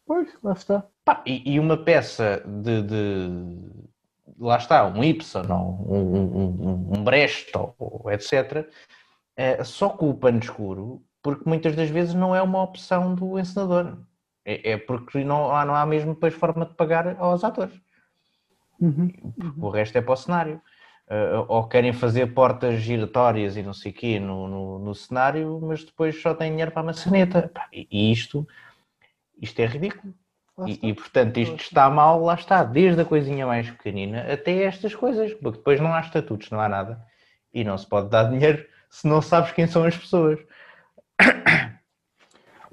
Pois, lá está. Pá, e, e uma peça de, de- lá está, um Ibsen, ou um, um, um, Brecht, ou, etc., é, só com o pano escuro, porque muitas das vezes não é uma opção do encenador. É, é porque não há, não há mesmo depois forma de pagar aos atores. Uhum. O resto é para o cenário. uh, ou querem fazer portas giratórias e não sei o quê no, no, no, cenário, mas depois só têm dinheiro para a maçaneta. E, isto, isto é ridículo. E, e, portanto isto está mal, lá está, desde a coisinha mais pequenina até estas coisas, porque depois não há estatutos, não há nada. E não se pode dar dinheiro se não sabes quem são as pessoas.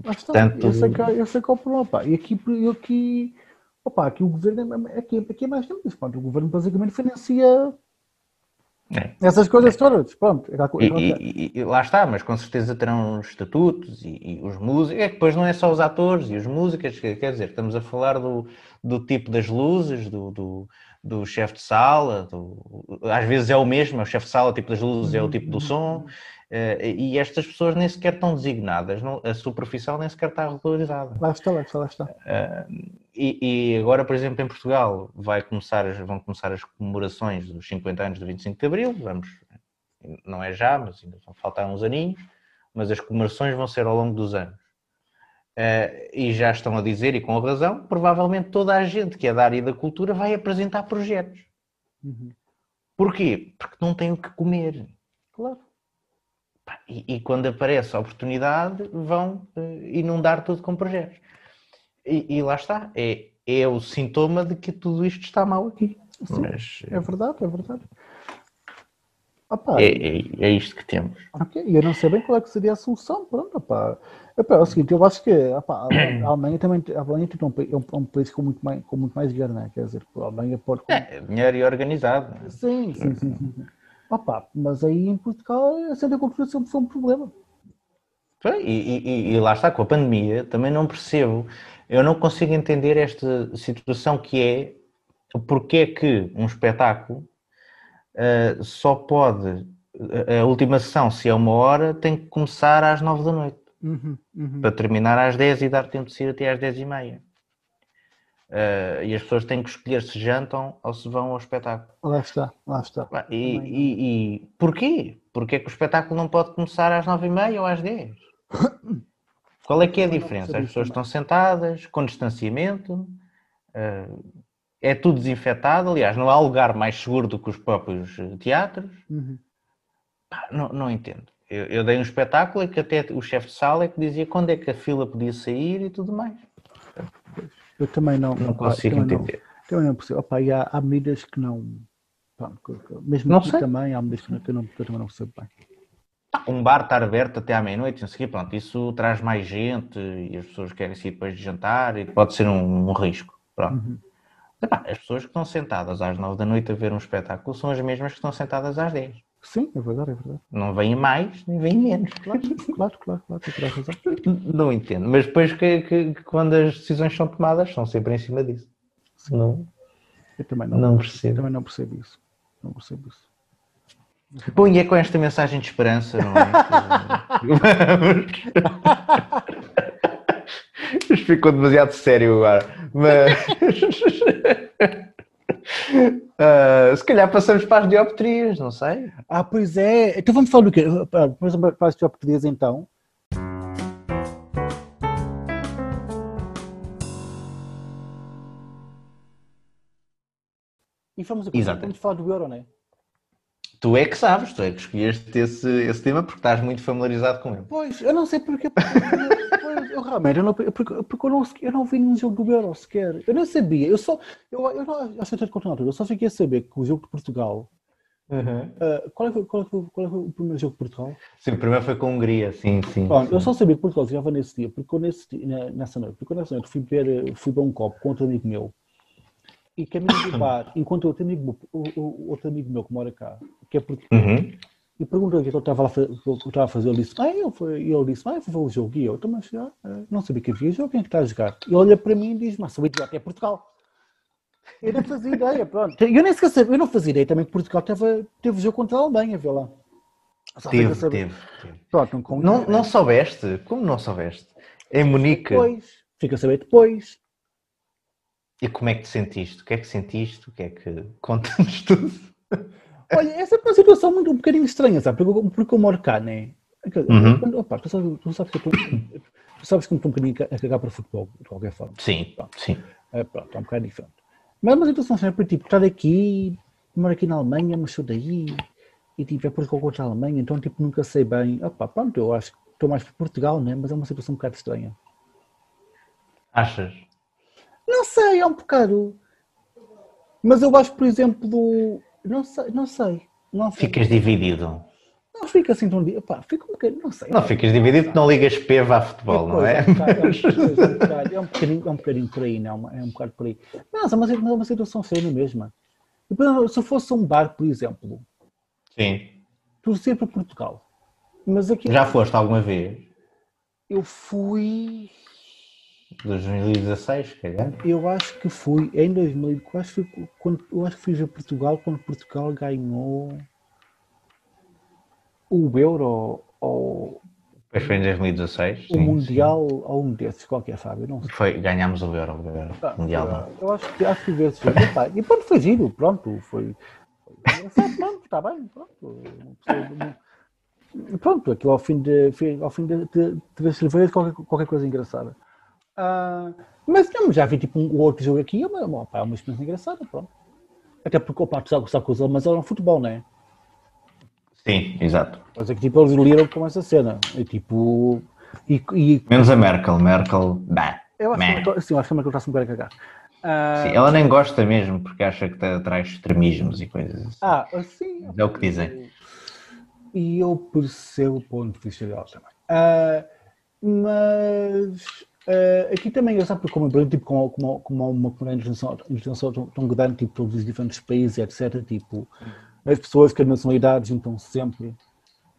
Portanto... Eu sei que, eu sei que é o problema, pá. E aqui, aqui, opa, aqui o governo é, aqui, aqui é mais simples, pronto. O governo basicamente financia é. Essas coisas todas, pronto. E, e, e, lá está, mas com certeza terão estatutos e, e, os músicos. É que depois não é só os atores e os músicos, quer dizer, estamos a falar do, do tipo das luzes, do, do, do chefe de sala, do, às vezes é o mesmo, é o chefe de sala, o tipo das luzes é o tipo do som, e estas pessoas nem sequer estão designadas, não, a sua profissão nem sequer está regularizada. Lá está, lá está, lá está. Eh, e, e, agora, por exemplo, em Portugal vai começar, vão começar as comemorações dos 50 anos do 25 de Abril, vamos, não é já, mas ainda vão faltar uns aninhos, mas as comemorações vão ser ao longo dos anos. Uh, e já estão a dizer, e com razão, provavelmente toda a gente que é da área da cultura vai apresentar projetos. Uhum. Porquê? Porque não tem o que comer. Claro. E, e quando aparece a oportunidade, vão uh, inundar tudo com projetos. E, e, lá está, é, é o sintoma de que tudo isto está mal aqui. Sim, Mas, é verdade, é verdade. Opa, é, é, é, isto que temos. Ok, e eu não sei bem qual é que seria a solução. Pronto, opa. Opa, é o seguinte, eu acho que opa, a Alemanha também a Alemanha é um, é um país com muito mais, com muito mais dinheiro, né? quer dizer, a Alemanha pode. É, dinheiro e organizado. Né? Sim, sim, sim. sim. Opa, mas aí em Portugal a sede da cultura sempre foi um problema. E, e, e, lá está, com a pandemia, também não percebo, eu não consigo entender esta situação que é porque é que um espetáculo uh, só pode, a última sessão, se é uma hora, tem que começar às nove da noite. Uhum, uhum. Para terminar às dez e dar tempo de sair até às dez e meia. Uh, e as pessoas têm que escolher se jantam ou se vão ao espetáculo. Lá está, lá está. E, e, e porquê? Porque é que o espetáculo não pode começar às nove e meia ou às dez? Qual é que é a diferença? As pessoas estão sentadas, com distanciamento, uh, é tudo desinfetado. Aliás, não há lugar mais seguro do que os próprios eh, teatros. Uhum. Pá, não, não entendo. Eu, eu, dei um espetáculo e que até o chefe de sala é que dizia quando é que a fila podia sair e tudo mais. Eu também não, não consigo também entender. Não, também não percebo. Opa, há, há medidas que não. mesmo não sei. também há medidas que, eu, não, que eu também não percebo bem. Um bar estar aberto até à meia-noite, não sei o pronto, isso traz mais gente e as pessoas querem sair depois de jantar e pode ser um, um risco. Pronto. Uhum. As pessoas que estão sentadas às nove da noite a ver um espetáculo são as mesmas que estão sentadas às dez. Sim, é verdade, é verdade. Não vêm mais, nem vêm menos. Claro, claro, claro, claro, tem razão. Não entendo, mas depois que, que, que, quando as decisões são tomadas, são sempre em cima disso. Sim. Não, eu também não, não percebo. Também não percebo isso. Não percebo isso. Bom, e é com esta mensagem de esperança, não é? Isto ficou demasiado sério agora. Mas. Uh, se calhar passamos para as dioptrias, não sei. Ah, pois é. Então vamos falar do quê? Depois para as dioptrias então. E vamos, vamos falar do euro, não é? Tu é que sabes, tu é que escolheste esse, esse tema porque estás muito familiarizado com ele. Pois, eu não sei porque. Eu realmente, eu não, porque, porque eu, não, eu não vi nenhum jogo do Euro sequer. Eu não sabia, eu só. Eu, eu não aceitei de conta eu só fiquei a saber que o jogo de Portugal. Uhum. Uh, qual, é, qual, é, qual é o primeiro jogo de Portugal? Sim, o primeiro foi com a Hungria, sim, sim. Bom, sim. Eu só sabia que Portugal jogava nesse dia, porque nesse, nessa noite, porque nessa noite fui, ver, fui para um copo com outro amigo meu e caminho do bar, enquanto outro amigo, outro amigo meu que mora cá, que é porque uhum. E perguntou o que eu estava a, estava a fazer, ele disse, ah, eu fui, e ele disse, ah, eu vou ver o jogo, e eu, então, mas eh, não sabia que havia jogo, quem é que está a jogar? E olha para mim e diz, mas sou idiota, é Portugal. Eu não fazia ideia, pronto. Eu nem sequer sabia, eu não fazia ideia também que Portugal teve, teve jogo contra a Alemanha, vê lá. teve, teve, teve. Pronto, não, não, não soubeste? Como não soubeste? Em Munique. Depois, fica a saber depois. E como é que te sentiste? O que é que sentiste? O que é que. Conta-nos tudo. Olha, essa é uma situação muito, um bocadinho estranha, sabe? Porque, porque eu moro cá, né? Uhum. Opa, tu, sabes, tu, sabes que tu, tu sabes que estou um bocadinho a cagar para futebol, de qualquer forma. Sim, pronto. sim. É, pronto, é um bocado diferente. Mas é uma situação sempre, tipo, estar aqui, moro aqui na Alemanha, mas sou daí, e tipo, é Portugal contra a Alemanha, então tipo, nunca sei bem. Opa, pronto, eu acho que estou mais para Portugal, né? Mas é uma situação um bocado estranha. Achas? Não sei, é um bocado. Mas eu acho, por exemplo, não sei, não sei. Não sei. Ficas dividido. Não fica assim tão. Epá, fica um bocadinho, não sei. Não ficas dividido, não ligas peva a futebol, não é? É, um é, é um bocadinho, é um bocadinho por aí, não? É um bocado por aí. Mas é uma, é uma situação. E, por exemplo, Se eu fosse um bar, por exemplo, Sim. torcer para Portugal. Mas aqui Já foste alguma vez? eu fui. 2016, se calhar. Eu acho que fui em 2004, acho que foi quando, eu acho que fui ver Portugal quando Portugal ganhou o Euro ou Depois foi em 2016. o sim, Mundial ou um desses, qualquer, sabe? Eu não sim. sei. Foi, ganhámos o Euro, o Euro Ah, Mundial. não. Eu acho que acho que vi esse jogo. Epá, E pronto, foi giro, pronto, foi. pronto, está bem, pronto. Pronto, aquilo ao fim de, ao fim de, de, de ver cerveja, qualquer, qualquer coisa engraçada. Ah, mas não, já vi tipo um outro jogo aqui, é uma, pá, é uma experiência engraçada, pronto. Até porque, opa, tu sabes, sabe que os alemães eram futebol, não é? Sim, exato. Mas é que tipo, eles liram com essa cena. É tipo. E, e Menos a Merkel. Merkel, bah. eu acho que, sim, eu acho que a Merkel está-se um bocado a cagar. Ah, Sim, ela nem gosta mesmo, porque acha que tra- traz extremismos e coisas assim. Ah, assim. É o que dizem. E eu percebo o ponto de vista dela também. Ah, mas ah, aqui também é engraçado porque como, tipo, como, como, como há uma comunidade internacional, internacional tão, tão grande, tipo, todos os diferentes países, etc. Tipo, as pessoas que as nacionalidades juntam-se sempre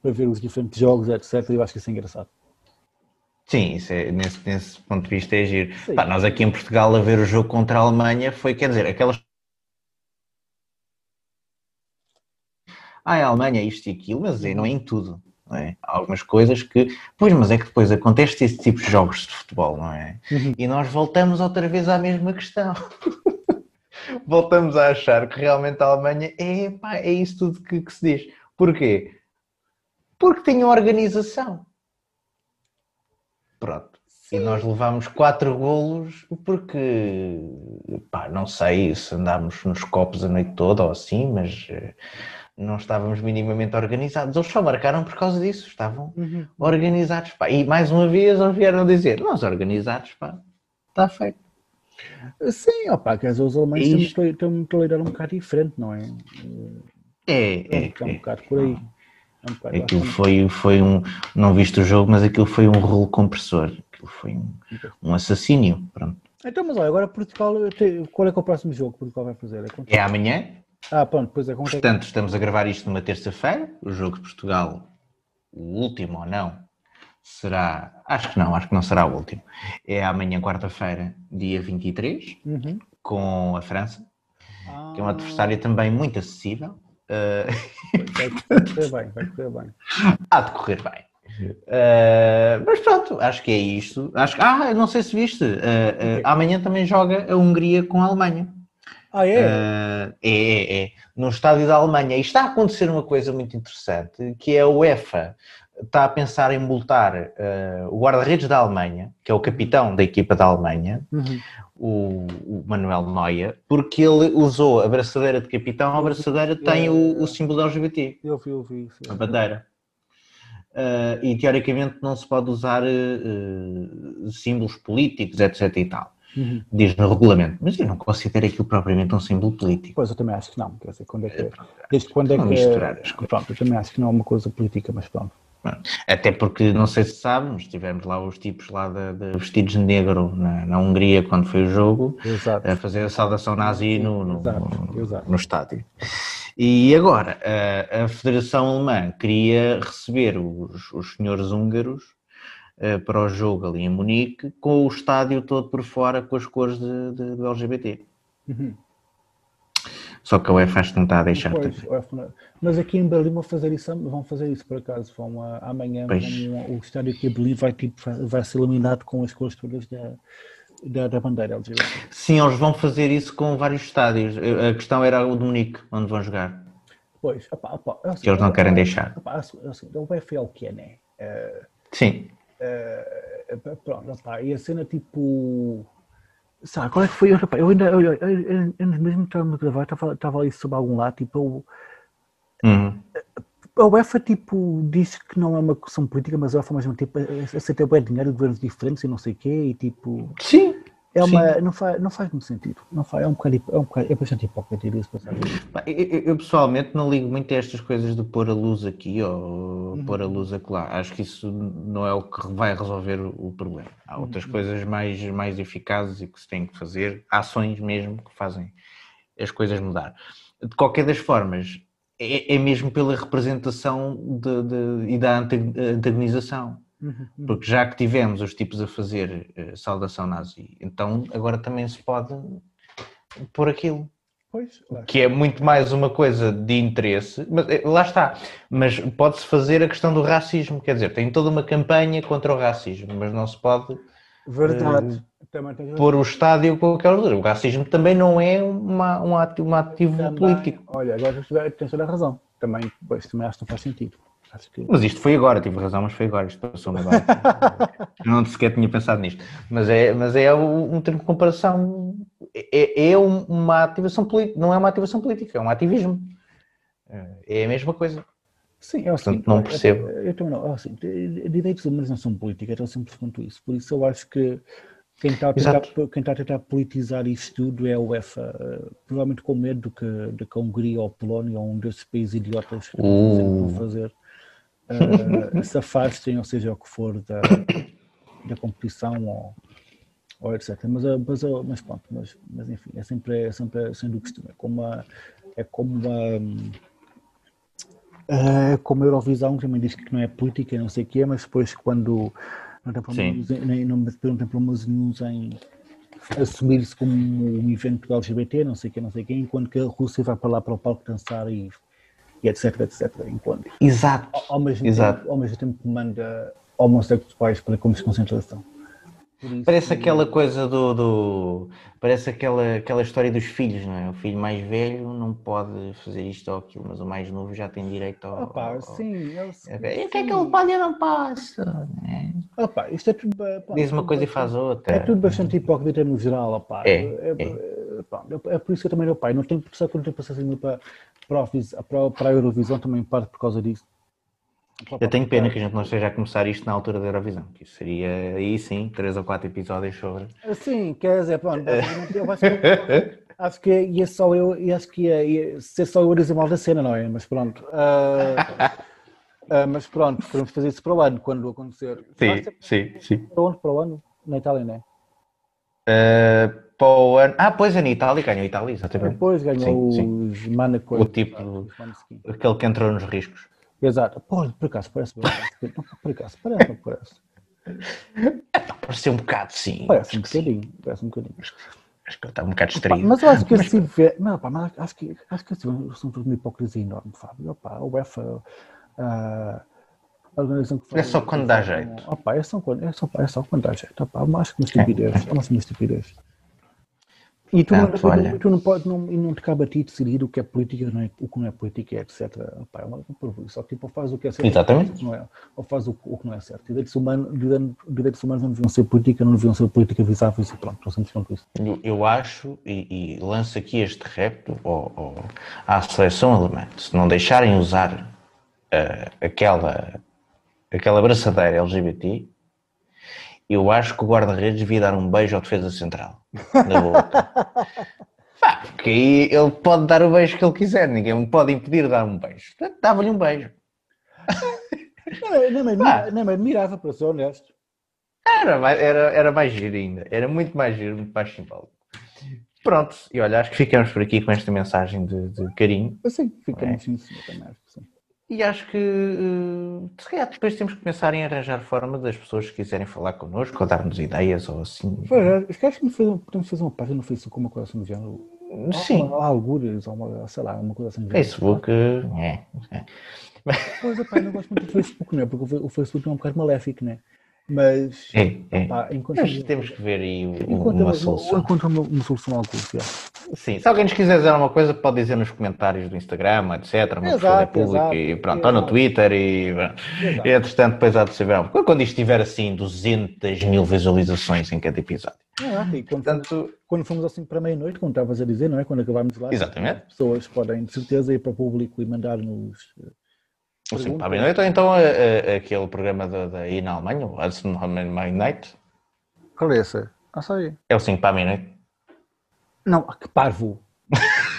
para ver os diferentes jogos, etc. Eu acho que isso é engraçado. Sim, isso é, nesse, nesse ponto de vista é giro. Pá, nós aqui em Portugal a ver o jogo contra a Alemanha foi, quer dizer, aquelas. Ah, é a Alemanha, isto e aquilo, mas é, não é em tudo. É? Há algumas coisas que. Pois, mas é que depois acontece esse tipo de jogos de futebol, não é? Uhum. E nós voltamos outra vez à mesma questão. voltamos a achar que realmente a Alemanha é, pá, é isso tudo que, que se diz. Porquê? Porque tem organização. Pronto. E nós levámos quatro golos porque, pá, não sei se andámos nos copos a noite toda ou assim, mas eh, não estávamos minimamente organizados. Eles só marcaram por causa disso, estavam organizados, pá. E mais uma vez eles vieram dizer, nós organizados, pá, está feito. Sim, opa, quer dizer, os alemães têm Isto- uma- têm uma mentalidade um bocado diferente, não é? É, É, é, é um é. bocado por aí. É um bocado, Aquilo foi, foi um, não viste o jogo, mas aquilo foi um rolo compressor. Aquilo foi um, um assassínio, pronto. Então, mas olha, agora Portugal, qual é que é o próximo jogo que Portugal vai fazer? É É amanhã, Ah, pronto, pois é, como Portanto, estamos a gravar isto numa terça-feira. O jogo de Portugal, o último ou não, será. Acho que não, acho que não será o último. É amanhã, quarta-feira, dia 23, Uhum. com a França, Ah, que é um adversário também muito acessível. Vai correr bem, vai correr bem. há de correr bem. Uh, mas pronto, acho que é isto. Acho, ah, não sei se viste. uh, uh, amanhã também joga a Hungria com a Alemanha. Ah, é? Ah, é, é, é. No estádio da Alemanha. E está a acontecer uma coisa muito interessante, que é a UEFA está a pensar em multar ah, o guarda-redes da Alemanha, que é o capitão da equipa da Alemanha, Uhum. o, o Manuel Neuer, porque ele usou a braçadeira de capitão, a braçadeira tem o, o símbolo LGBT, Eu vi, eu vi. sim. a bandeira. Ah, e teoricamente não se pode usar ah, símbolos políticos, etc. e tal. Uhum. Diz no regulamento. Mas eu não considero aquilo propriamente um símbolo político. Pois eu também acho que não. Quer dizer, quando é que. Desde quando é que. misturar as coisas. Pronto, eu também acho que não é uma coisa política, mas pronto. Até porque, não sei se sabem, mas tivemos lá os tipos lá de, de vestidos de negro na, na Hungria quando foi o jogo, Exato. a fazer a saudação nazi no, no, Exato, exato. no estádio. E agora, a, a Federação Alemã queria receber os, os senhores húngaros para o jogo ali em Munique, com o estádio todo por fora com as cores de, de- do LGBT. Uhum. Só que a UEFA acho que não está a deixar Pois, mas aqui em Berlim vão fazer isso, vão fazer isso por acaso. Vão, ah, amanhã vão- o estádio aqui em Berlim vai, tipo, vai- ser iluminado com as cores todas da, da, da bandeira LGBT. Sim, eles vão fazer isso com vários estádios. A questão era o de Munique, onde vão jogar. Pois, opá, opá, é o Que eles não querem deixar. opá, é o seguinte, é o UEFA é o que é, né? Sim, Eh, pronto, opá, e a cena tipo. Sabe, qual é que foi? Eu, eu ainda, eu, eu, eu, eu mesmo estava a gravar, estava, estava ali sobre algum lado, tipo, eu, Uhum. a UEFA, tipo, diz que não é uma questão política, mas a UEFA, ao mesmo tempo, aceita bem dinheiro de governos diferentes e não sei o quê, e tipo, Sim. É Sim. uma, não, faz, não faz muito sentido, não faz, é um bocado, é um bocado, é bastante hipócrita isso, passar Eu, eu- eu, pessoalmente não ligo muito a estas coisas de pôr a luz aqui ou pôr a luz acolá. Acho que isso não é o que vai resolver o problema. Há outras coisas mais, mais eficazes e que se tem que fazer, ações mesmo que fazem as coisas mudar. De qualquer das formas, é, é mesmo pela representação de- de- e da anta- antagonização. Porque já que tivemos os tipos a fazer eh, saudação nazi, então agora também se pode pôr aquilo Pois, lá. que é muito mais uma coisa de interesse, mas eh, lá está, mas pode-se fazer a questão do racismo, quer dizer, tem toda uma campanha contra o racismo, mas não se pode verdade, tens pôr o estádio com aquela altura. O racismo também não é uma, um, ativo, um ativo Também, político. Olha, agora tens toda a razão. Também, pois, também acho que não faz sentido. Que. Mas isto foi agora, tive razão, mas foi agora, isto passou-me agora. Eu não sequer tinha pensado nisto. Mas é, mas é um, termo de comparação, é, é um- uma ativação política, não é uma ativação política, é um ativismo. É a mesma coisa. Sim, é o seguinte, não percebo. Eu, eu também não. É o seguinte, de- direitos humanos não são política, é tão simples quanto isso. Por isso eu acho que quem está a tentar, quem está a tentar politizar isto tudo é a UEFA, provavelmente com medo de que, de que a Hungria ou a Polónia ou um desses países idiotas vão fazer eh, se afastem, ou seja, o que for da, da competição ou, ou etc. Mas, eh, mas, eh, mas pronto, mas, mas enfim, é sempre, é sempre sendo o costume. É como uma. É como hum, é como a Eurovisão, que também diz que não é política, não sei o que é, mas depois quando não tem problemas, Sim. em- nem, não, não tem problemas nenhums em assumir-se como um evento LGBT, não sei o que, não sei o que, enquanto que a Rússia vai para lá para o palco dançar e, e etc, etc. Enquanto, Exato. ao, mesmo Exato. tempo, ao mesmo tempo que manda homossexuais para campos de concentração. Parece aquela coisa do, do- Parece aquela, aquela história dos filhos, não é? O filho mais velho não pode fazer isto ou aquilo, mas o mais novo já tem direito ao. Opa, ao- sim, eu sei. E o que é que ele pode e não posso? né? Opa, isto é tudo. pá, Diz uma coisa e faz outra. É tudo bastante hipócrita no geral, opá. É, é, é, pá, é por isso que eu também, opá, não tenho, que eu não tenho paciência para, para, para, para a Eurovisão também parte por causa disso. Eu tenho pena que a gente não esteja a começar isto na altura da Eurovisão, que isso seria aí sim, três ou quatro episódios sobre. Sim, quer dizer, pronto, eu acho que, acho que ia só eu, e acho que ia, ia ser só eu a dizer mal da cena, não é? Mas pronto. ah, ah, mas pronto, podemos fazer isso para o ano, quando acontecer. Ser sim, sim. Para o ano, para o ano, na Itália, não é? Uh, para o ano- Ah, pois é, na Itália, ganhou a Itália, exatamente. Depois ganhou Sim, os Monaco. O tipo- Måneskin. Aquele que entrou nos riscos. Exato. Pô, por acaso, parece bem. Por acaso, parece, não parece. Pareceu um bocado, sim. Parece um que sim. bocadinho. Parece um bocadinho. Acho que está um bocado distraído. mas eu acho que assim vê. Não, pá, mas acho que, acho que assim, são tudo uma hipocrisia enorme, Fábio. Opa, a UEFA. ah, a organização que É só quando dá jeito. Opa, é, só quando, é, só, é só quando dá jeito. Opa, acho que uma estupidez. É uma estupidez. E tu, tu, não- olha. tu não podes, não, e não te cabe a ti decidir o que é política, não é, o que não é política, etc. Opa, é uma Só tipo, ou faz o que é certo, Exatamente. ou faz o que não é, ou faz o, o que não é certo. Direitos humanos, direitos, humanos não deviam ser política, não deviam ser política visáveis e pronto, estou sempre com isso. Eu, eu acho, e, e lanço aqui este repto ao- ao- à seleção alemã, se não deixarem usar eh, aquela, aquela braçadeira LGBT, eu acho que o guarda-redes devia dar um beijo ao defesa central, na boca. Pá, porque aí ele pode dar o beijo que ele quiser, ninguém me pode impedir de dar um beijo. Portanto, Dava-lhe um beijo. Não, nem, me admirava, para ser honesto. Era mais, era, era mais giro ainda, era muito mais giro, muito mais simbólico. Pronto, e olha, acho que ficamos por aqui com esta mensagem de, de carinho. Assim, fica É. sim, sim, também. E acho que eh, se calhar depois temos que pensar em arranjar forma das pessoas que quiserem falar connosco ou dar-nos ideias ou assim. É, acho que podemos fazer uma página no Facebook com uma coisa assim do género. Sim, Ou, algures, ou uma, sei lá, uma coisa assim do género. Facebook, é. é. Pois é, eu não gosto muito do Facebook, não é? Porque o Facebook é um bocado maléfico, não é? Mas, É, é. pá, temos que ver aí uma solução. enquanto uma, solução ao curso, já. Sim, se alguém nos quiser dizer alguma coisa, pode dizer nos comentários do Instagram, etc. Uma é público exato, e pronto, ou no exato. Twitter e. Exato. e entretanto depois há de verão. Quando isto tiver assim 200 mil visualizações em cada episódio. Ah, e quando, Portanto, quando fomos assim para meia-noite, como estavas a dizer, não é? Quando acabámos lá, Exatamente. as pessoas podem de certeza ir para o público e mandar-nos. Assim, para a meia-noite, ou então a- a- aquele programa da, da, aí na Alemanha, o Hudson Night, Qual é essa? Ah, sei. é o 5 para a meia-noite. Não, que parvo!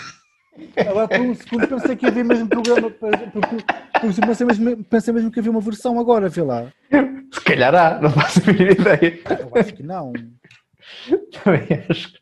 Agora por um segundo pensei que havia mesmo programa, porque pensei, mesmo, pensei mesmo que havia uma versão agora, vê lá. Se calhar há, não faço a mínima ideia. Eu acho que não. Também acho que